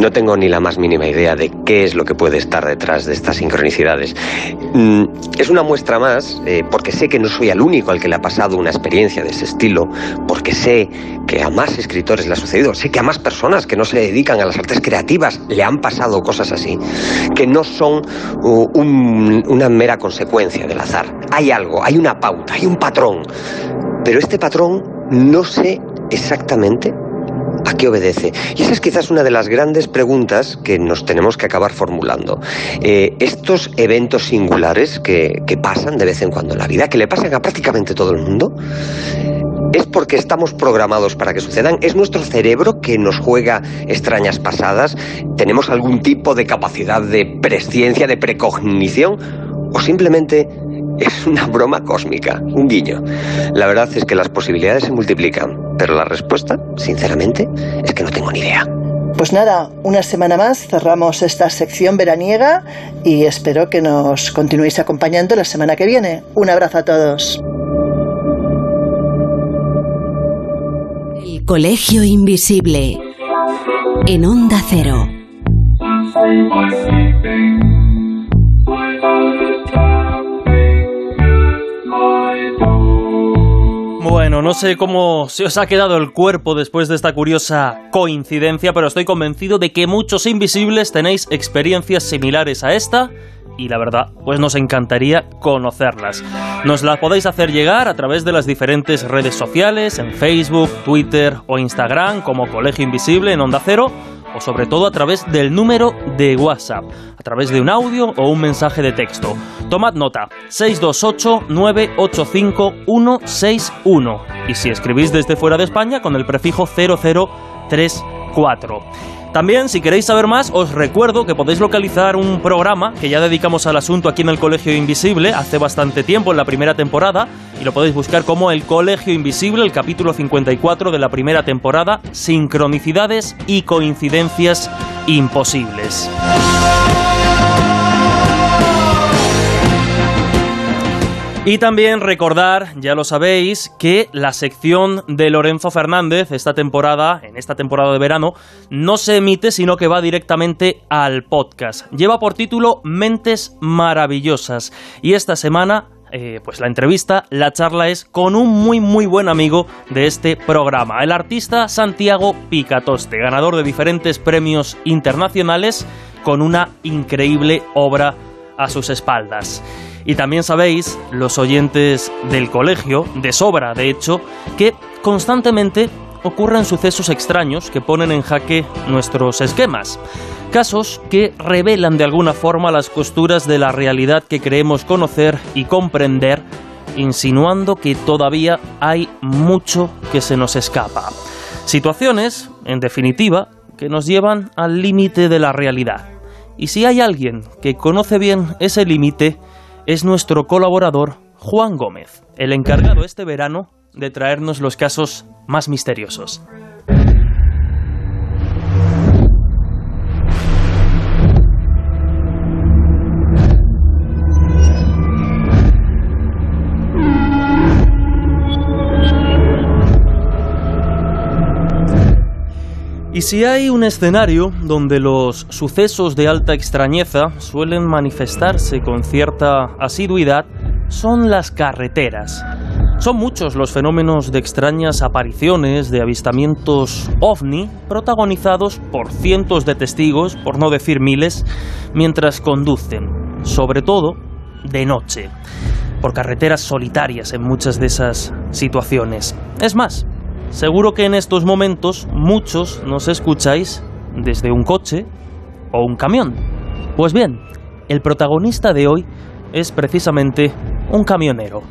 No tengo ni la más mínima idea de qué es lo que puede estar detrás de estas sincronicidades. Mm, es una muestra más, eh, porque sé que no soy el único al que le ha pasado una experiencia de ese estilo, porque sé que a más escritores le ha sucedido, sé que a más personas que no se dedican a las artes creativas le han pasado cosas así, que no son una mera consecuencia del azar. Hay algo, hay una pauta, hay un patrón, pero este patrón no sé exactamente ¿A qué obedece? Y esa es quizás una de las grandes preguntas que nos tenemos que acabar formulando. Eh, estos eventos singulares que, que pasan de vez en cuando en la vida, que le pasan a prácticamente todo el mundo, ¿Es porque estamos programados para que sucedan? ¿Es nuestro cerebro que nos juega extrañas pasadas? ¿Tenemos algún tipo de capacidad de presciencia, de precognición? ¿O simplemente es una broma cósmica, un guiño. La verdad es que las posibilidades se multiplican, pero la respuesta, sinceramente, es que no tengo ni idea. Pues nada, una semana más cerramos esta sección veraniega y espero que nos continuéis acompañando la semana que viene. Un abrazo a todos. El Colegio Invisible en Onda Cero. Bueno, no sé cómo se os ha quedado el cuerpo después de esta curiosa coincidencia, pero estoy convencido de que muchos invisibles tenéis experiencias similares a esta y la verdad, pues nos encantaría conocerlas. Nos las podéis hacer llegar a través de las diferentes redes sociales, en Facebook, Twitter o Instagram, como Colegio Invisible en Onda Cero, o sobre todo a través del número de WhatsApp, a través de un audio o un mensaje de texto. Tomad nota, 628-985-161. Y si escribís desde fuera de España, con el prefijo 0034. También, si queréis saber más, os recuerdo que podéis localizar un programa que ya dedicamos al asunto aquí en el Colegio Invisible hace bastante tiempo, en la primera temporada, y lo podéis buscar como El Colegio Invisible, el capítulo 54 de la primera temporada, Sincronicidades y Coincidencias Imposibles. Y también recordar, ya lo sabéis, que la sección de Lorenzo Fernández esta temporada, en esta temporada de verano, no se emite, sino que va directamente al podcast. Lleva por título Mentes Maravillosas. Y esta semana eh, pues la entrevista, la charla es con un muy muy buen amigo de este programa, el artista Santiago Picatoste, ganador de diferentes premios internacionales con una increíble obra a sus espaldas. Y también sabéis, los oyentes del colegio, de sobra de hecho, que constantemente ocurren sucesos extraños que ponen en jaque nuestros esquemas. Casos que revelan de alguna forma las costuras de la realidad que creemos conocer y comprender, insinuando que todavía hay mucho que se nos escapa. Situaciones, en definitiva, que nos llevan al límite de la realidad. Y si hay alguien que conoce bien ese límite, es nuestro colaborador Juan Gómez, el encargado este verano de traernos los casos más misteriosos. Y si hay un escenario donde los sucesos de alta extrañeza suelen manifestarse con cierta asiduidad, son las carreteras. Son muchos los fenómenos de extrañas apariciones, de avistamientos ovni, protagonizados por cientos de testigos, por no decir miles, mientras conducen, sobre todo de noche, por carreteras solitarias en muchas de esas situaciones. Es más, seguro que en estos momentos muchos nos escucháis desde un coche o un camión. Pues bien, el protagonista de hoy es precisamente un camionero.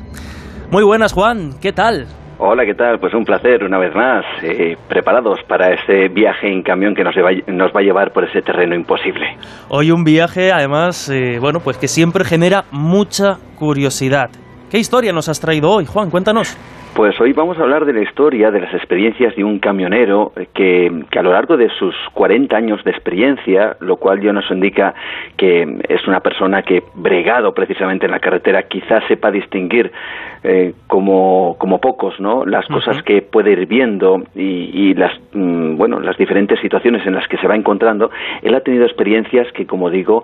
Muy buenas, Juan, ¿qué tal? Hola, ¿qué tal? Pues un placer una vez más. Eh, preparados para ese viaje en camión que nos, nos, va a llevar por ese terreno imposible. Hoy un viaje, además, eh, bueno, pues que siempre genera mucha curiosidad. ¿Qué historia nos has traído hoy, Juan? Cuéntanos. Pues hoy vamos a hablar de la historia, de las experiencias de un camionero que, que, a lo largo de sus 40 años de experiencia, lo cual ya nos indica que es una persona que, bregado precisamente en la carretera, quizás sepa distinguir eh, como, como pocos, ¿no? Las cosas que puede ir viendo y, las, mm, bueno, las diferentes situaciones en las que se va encontrando. Él ha tenido experiencias que, como digo,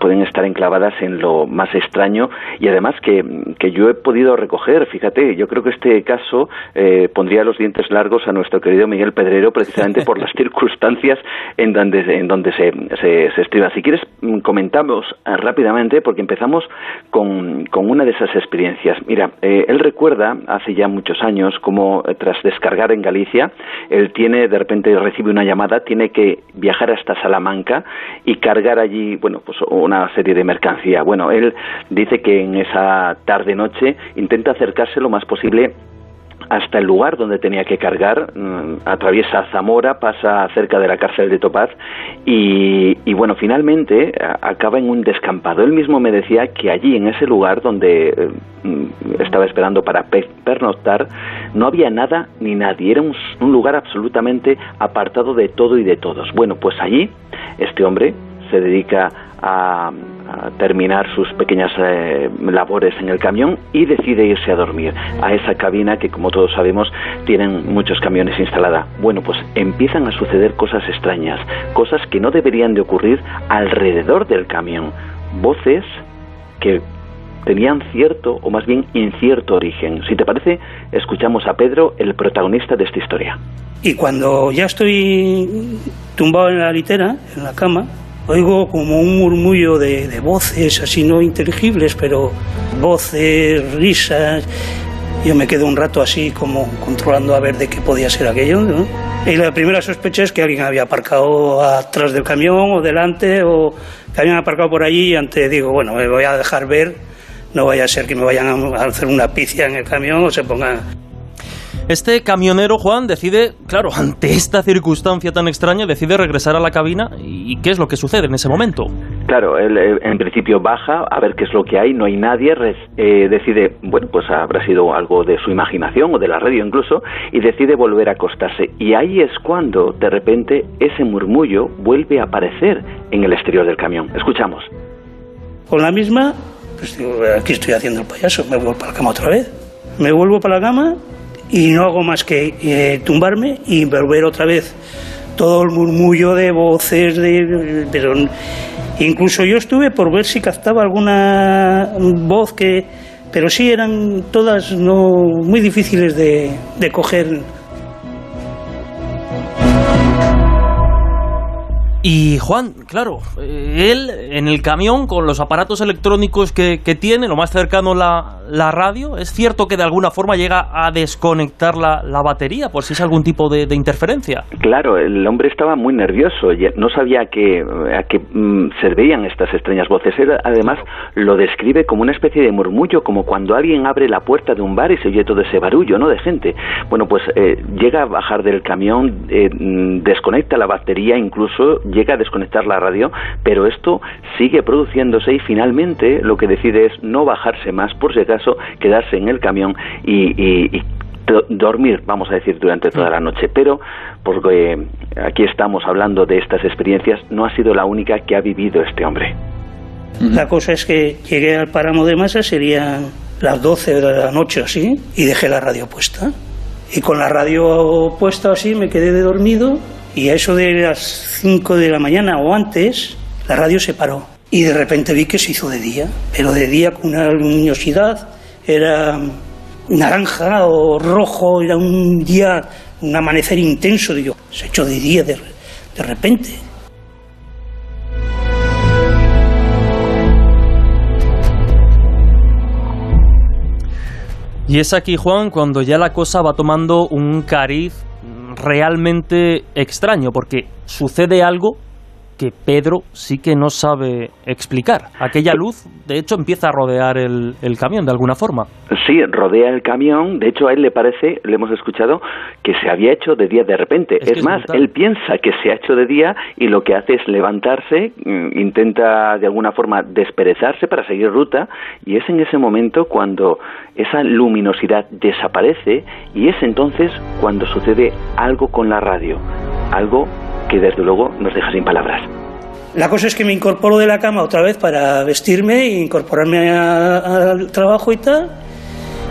pueden estar enclavadas en lo más extraño y además que, que yo he podido recoger, fíjate, yo creo que este caso eh, pondría los dientes largos a nuestro querido Miguel Pedrero precisamente por las [laughs] circunstancias en donde, en donde se, se, estriba. Si quieres, mm, comentamos eh, rápidamente porque empezamos con, con, una de esas experiencias. Mira, eh, él recuerda hace ya muchos años como tras descargar en Galicia, él tiene, de repente recibe una llamada, tiene que viajar hasta Salamanca y cargar allí, bueno, pues una serie de mercancía. Bueno, él dice que en esa tarde-noche intenta acercarse lo más posible hasta el lugar donde tenía que cargar, mm, atraviesa Zamora, pasa cerca de la cárcel de Topaz y, bueno, finalmente acaba en un descampado. Él mismo me decía que allí, en ese lugar donde eh, mm, estaba esperando para pernoctar, no había nada ni nadie, era un, un lugar absolutamente apartado de todo y de todos. Bueno, pues allí este hombre se dedica a, terminar sus pequeñas eh, labores en el camión y decide irse a dormir a esa cabina que como todos sabemos tienen muchos camiones instalada. Bueno, pues empiezan a suceder cosas extrañas, cosas que no deberían de ocurrir alrededor del camión, voces que tenían cierto o más bien incierto origen. Si te parece, escuchamos a Pedro, el protagonista de esta historia. Y cuando ya estoy tumbado en la litera, en la cama, oigo como un murmullo de, voces así no inteligibles, pero voces, risas. Yo me quedo un rato así como controlando a ver de qué podía ser aquello. Y la primera sospecha es que alguien había aparcado atrás del camión o delante o que habían aparcado por allí y antes digo, bueno, me voy a dejar ver, no vaya a ser que me vayan a hacer una picia en el camión o se pongan este camionero, Juan, decide, claro, [laughs] ante esta circunstancia tan extraña, decide regresar a la cabina y ¿qué es lo que sucede en ese momento? Claro, él en principio baja a ver qué es lo que hay, no hay nadie, eh, decide, bueno, pues habrá sido algo de su imaginación o de la radio incluso, y decide volver a acostarse. Y ahí es cuando, de repente, ese murmullo vuelve a aparecer en el exterior del camión. Escuchamos. Con la misma, pues digo, aquí estoy haciendo el payaso, me vuelvo para la cama otra vez. Me vuelvo para la cama y no hago más que eh, tumbarme y volver otra vez. Todo el murmullo de voces de pero incluso yo estuve por ver si captaba alguna voz que pero sí eran todas no muy difíciles de, de coger Y Juan, claro, eh, él en el camión con los aparatos electrónicos que, tiene, lo más cercano la, la, radio, ¿es cierto que de alguna forma llega a desconectar la, la batería por si es algún tipo de, interferencia? Claro, el hombre estaba muy nervioso, no sabía a qué, a qué mm, se veían estas extrañas voces. Él además lo describe como una especie de murmullo, como cuando alguien abre la puerta de un bar y se oye todo ese barullo ¿no? de gente. Bueno, pues eh, llega a bajar del camión, eh, mm, desconecta la batería, incluso llega a desconectar la radio, pero esto sigue produciéndose y finalmente lo que decide es no bajarse más, por si acaso quedarse en el camión y, dormir, vamos a decir, durante toda la noche. Pero, porque aquí estamos hablando de estas experiencias, no ha sido la única que ha vivido este hombre. La cosa es que llegué al páramo de masa, serían las 12 de la noche así, y dejé la radio puesta. Y con la radio puesta así me quedé de dormido y a eso de las 5 de la mañana o antes, la radio se paró. Y de repente vi que se hizo de día, pero de día con una luminosidad, era naranja o rojo, era un día, un amanecer intenso. Digo, se echó de día de, de repente. Y es aquí, Juan, cuando ya la cosa va tomando un cariz realmente extraño, porque sucede algo que Pedro sí que no sabe explicar. Aquella luz, de hecho, empieza a rodear el, camión de alguna forma. Sí, rodea el camión. De hecho, a él le parece, le hemos escuchado, que se había hecho de día de repente. Es, más, él piensa que se ha hecho de día y lo que hace es levantarse, mm, intenta de alguna forma desperezarse para seguir ruta y es en ese momento cuando esa luminosidad desaparece y es entonces cuando sucede algo con la radio. Algo que desde luego nos deja sin palabras. La cosa es que me incorporo de la cama otra vez para vestirme e incorporarme al trabajo y tal.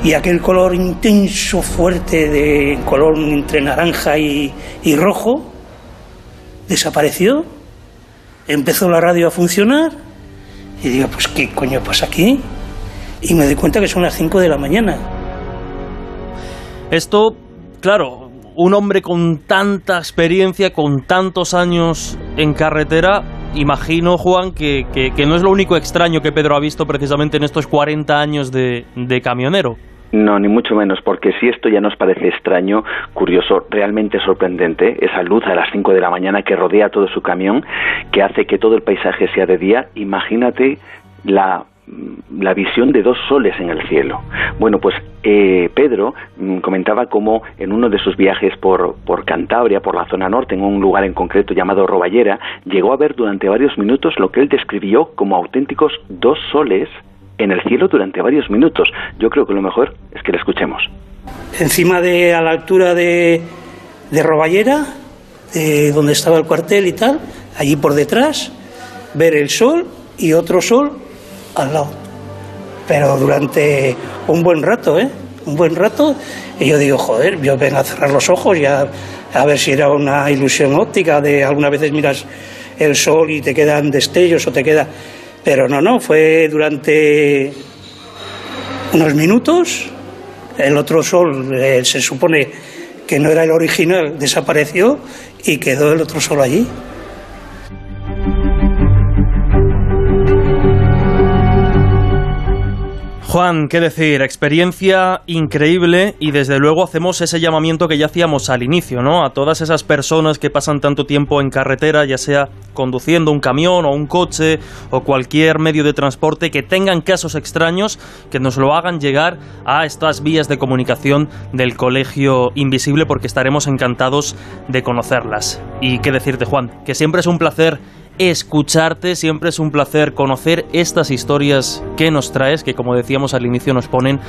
Y aquel color intenso, fuerte, de color entre naranja y, y rojo, desapareció. Empezó la radio a funcionar. Y digo, pues ¿qué coño pasa aquí? Y me doy cuenta que son las 5 de la mañana. Esto, claro, un hombre con tanta experiencia, con tantos años en carretera, imagino, Juan, que, no es lo único extraño que Pedro ha visto precisamente en estos 40 años de, de camionero. No, ni mucho menos, porque si esto ya nos parece extraño, curioso, realmente sorprendente, esa luz a las 5 de la mañana que rodea todo su camión, que hace que todo el paisaje sea de día, imagínate la la visión de dos soles en el cielo. Bueno, pues eh, Pedro mm, comentaba cómo en uno de sus viajes por, Cantabria, por la zona norte, en un lugar en concreto llamado Roballera, llegó a ver durante varios minutos lo que él describió como auténticos dos soles en el cielo durante varios minutos. Yo creo que lo mejor es que lo escuchemos. Encima de, a la altura de, de Roballera, de donde estaba el cuartel y tal, allí por detrás, ver el sol y otro sol al lado. Pero durante un buen rato, ¿eh? Un buen rato. Y yo digo, joder, yo vengo a cerrar los ojos y a, ver si era una ilusión óptica de algunas veces miras el sol y te quedan destellos o te queda... Pero no, no, fue durante unos minutos. El otro sol eh, se supone que no era el original, desapareció y quedó el otro sol allí. Juan, qué decir, experiencia increíble y desde luego hacemos ese llamamiento que ya hacíamos al inicio, ¿no? A todas esas personas que pasan tanto tiempo en carretera, ya sea conduciendo un camión o un coche o cualquier medio de transporte, que tengan casos extraños, que nos lo hagan llegar a estas vías de comunicación del Colegio Invisible porque estaremos encantados de conocerlas. Y qué decirte, Juan, que siempre es un placer escucharte, siempre es un placer conocer estas historias que nos traes, que como decíamos al inicio nos ponen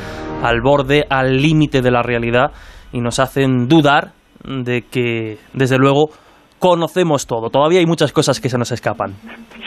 al borde, al límite de la realidad y nos hacen dudar de que, desde luego, conocemos todo. Todavía hay muchas cosas que se nos escapan.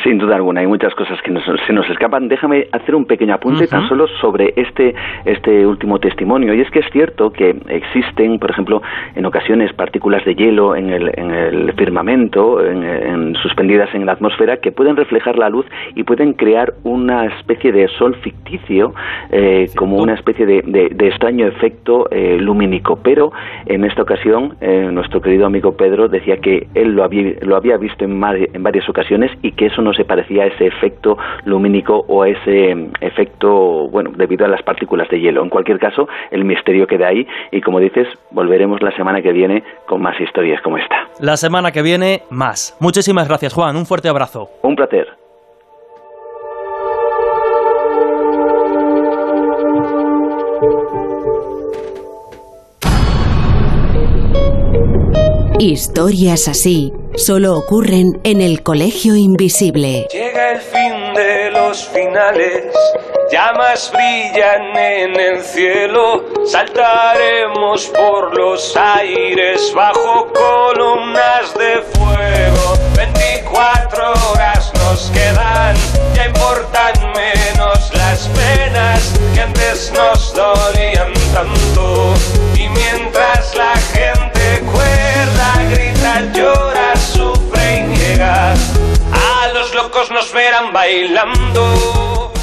Sin duda alguna, hay muchas cosas que se nos escapan. Déjame hacer un pequeño apunte tan solo sobre este, este último testimonio. Y es que es cierto que existen, por ejemplo, en ocasiones partículas de hielo en el, en el firmamento, en, suspendidas en la atmósfera, que pueden reflejar la luz y pueden crear una especie de sol ficticio, eh, como una especie de, de, extraño efecto eh, lumínico. Pero en esta ocasión, eh, nuestro querido amigo Pedro decía que él lo había, lo había visto en, en, varias ocasiones y que eso no se parecía a ese efecto lumínico o a ese em, efecto, bueno, debido a las partículas de hielo. En cualquier caso, el misterio queda ahí y como dices, volveremos la semana que viene con más historias como esta. La semana que viene, más. Muchísimas gracias, Juan. Un fuerte abrazo. Un placer. Historias así solo ocurren en el colegio invisible. Llega el fin de los finales, llamas brillan en el cielo, saltaremos por los aires bajo columnas de fuego. 24 horas nos quedan, ya importan menos las penas que antes nos dolían tanto.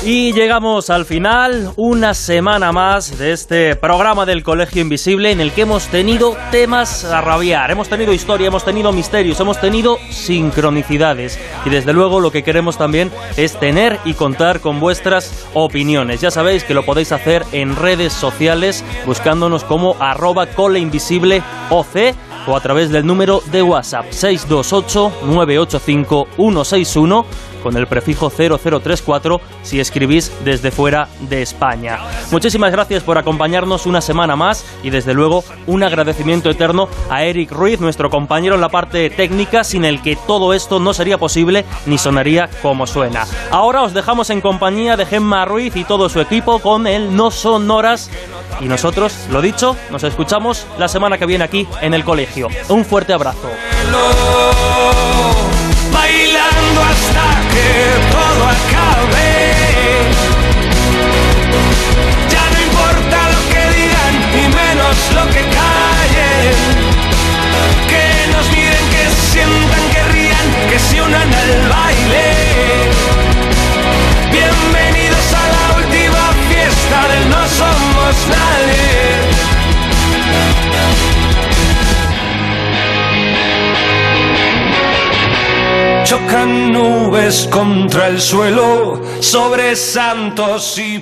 Y llegamos al final, una semana más de este programa del Colegio Invisible en el que hemos tenido temas a rabiar, hemos tenido historia, hemos tenido misterios, hemos tenido sincronicidades. Y desde luego lo que queremos también es tener y contar con vuestras opiniones. Ya sabéis que lo podéis hacer en redes sociales buscándonos como arroba coleinvisibleoc o a través del número de WhatsApp 628 985 161 con el prefijo 0034 si escribís desde fuera de España. Muchísimas gracias por acompañarnos una semana más y desde luego un agradecimiento eterno a Eric Ruiz, nuestro compañero en la parte técnica, sin el que todo esto no sería posible ni sonaría como suena. Ahora os dejamos en compañía de Gemma Ruiz y todo su equipo con el No Son Horas y nosotros, lo dicho, nos escuchamos la semana que viene aquí en el colegio. Un fuerte abrazo. Bailando hasta que todo acabe. Ya no importa lo que digan, ni menos lo que callen. Que nos miren, que sientan, que rían, que se unan al baile. Bienvenidos a la última fiesta del No Somos Nadie. Chocan nubes contra el suelo sobre santos y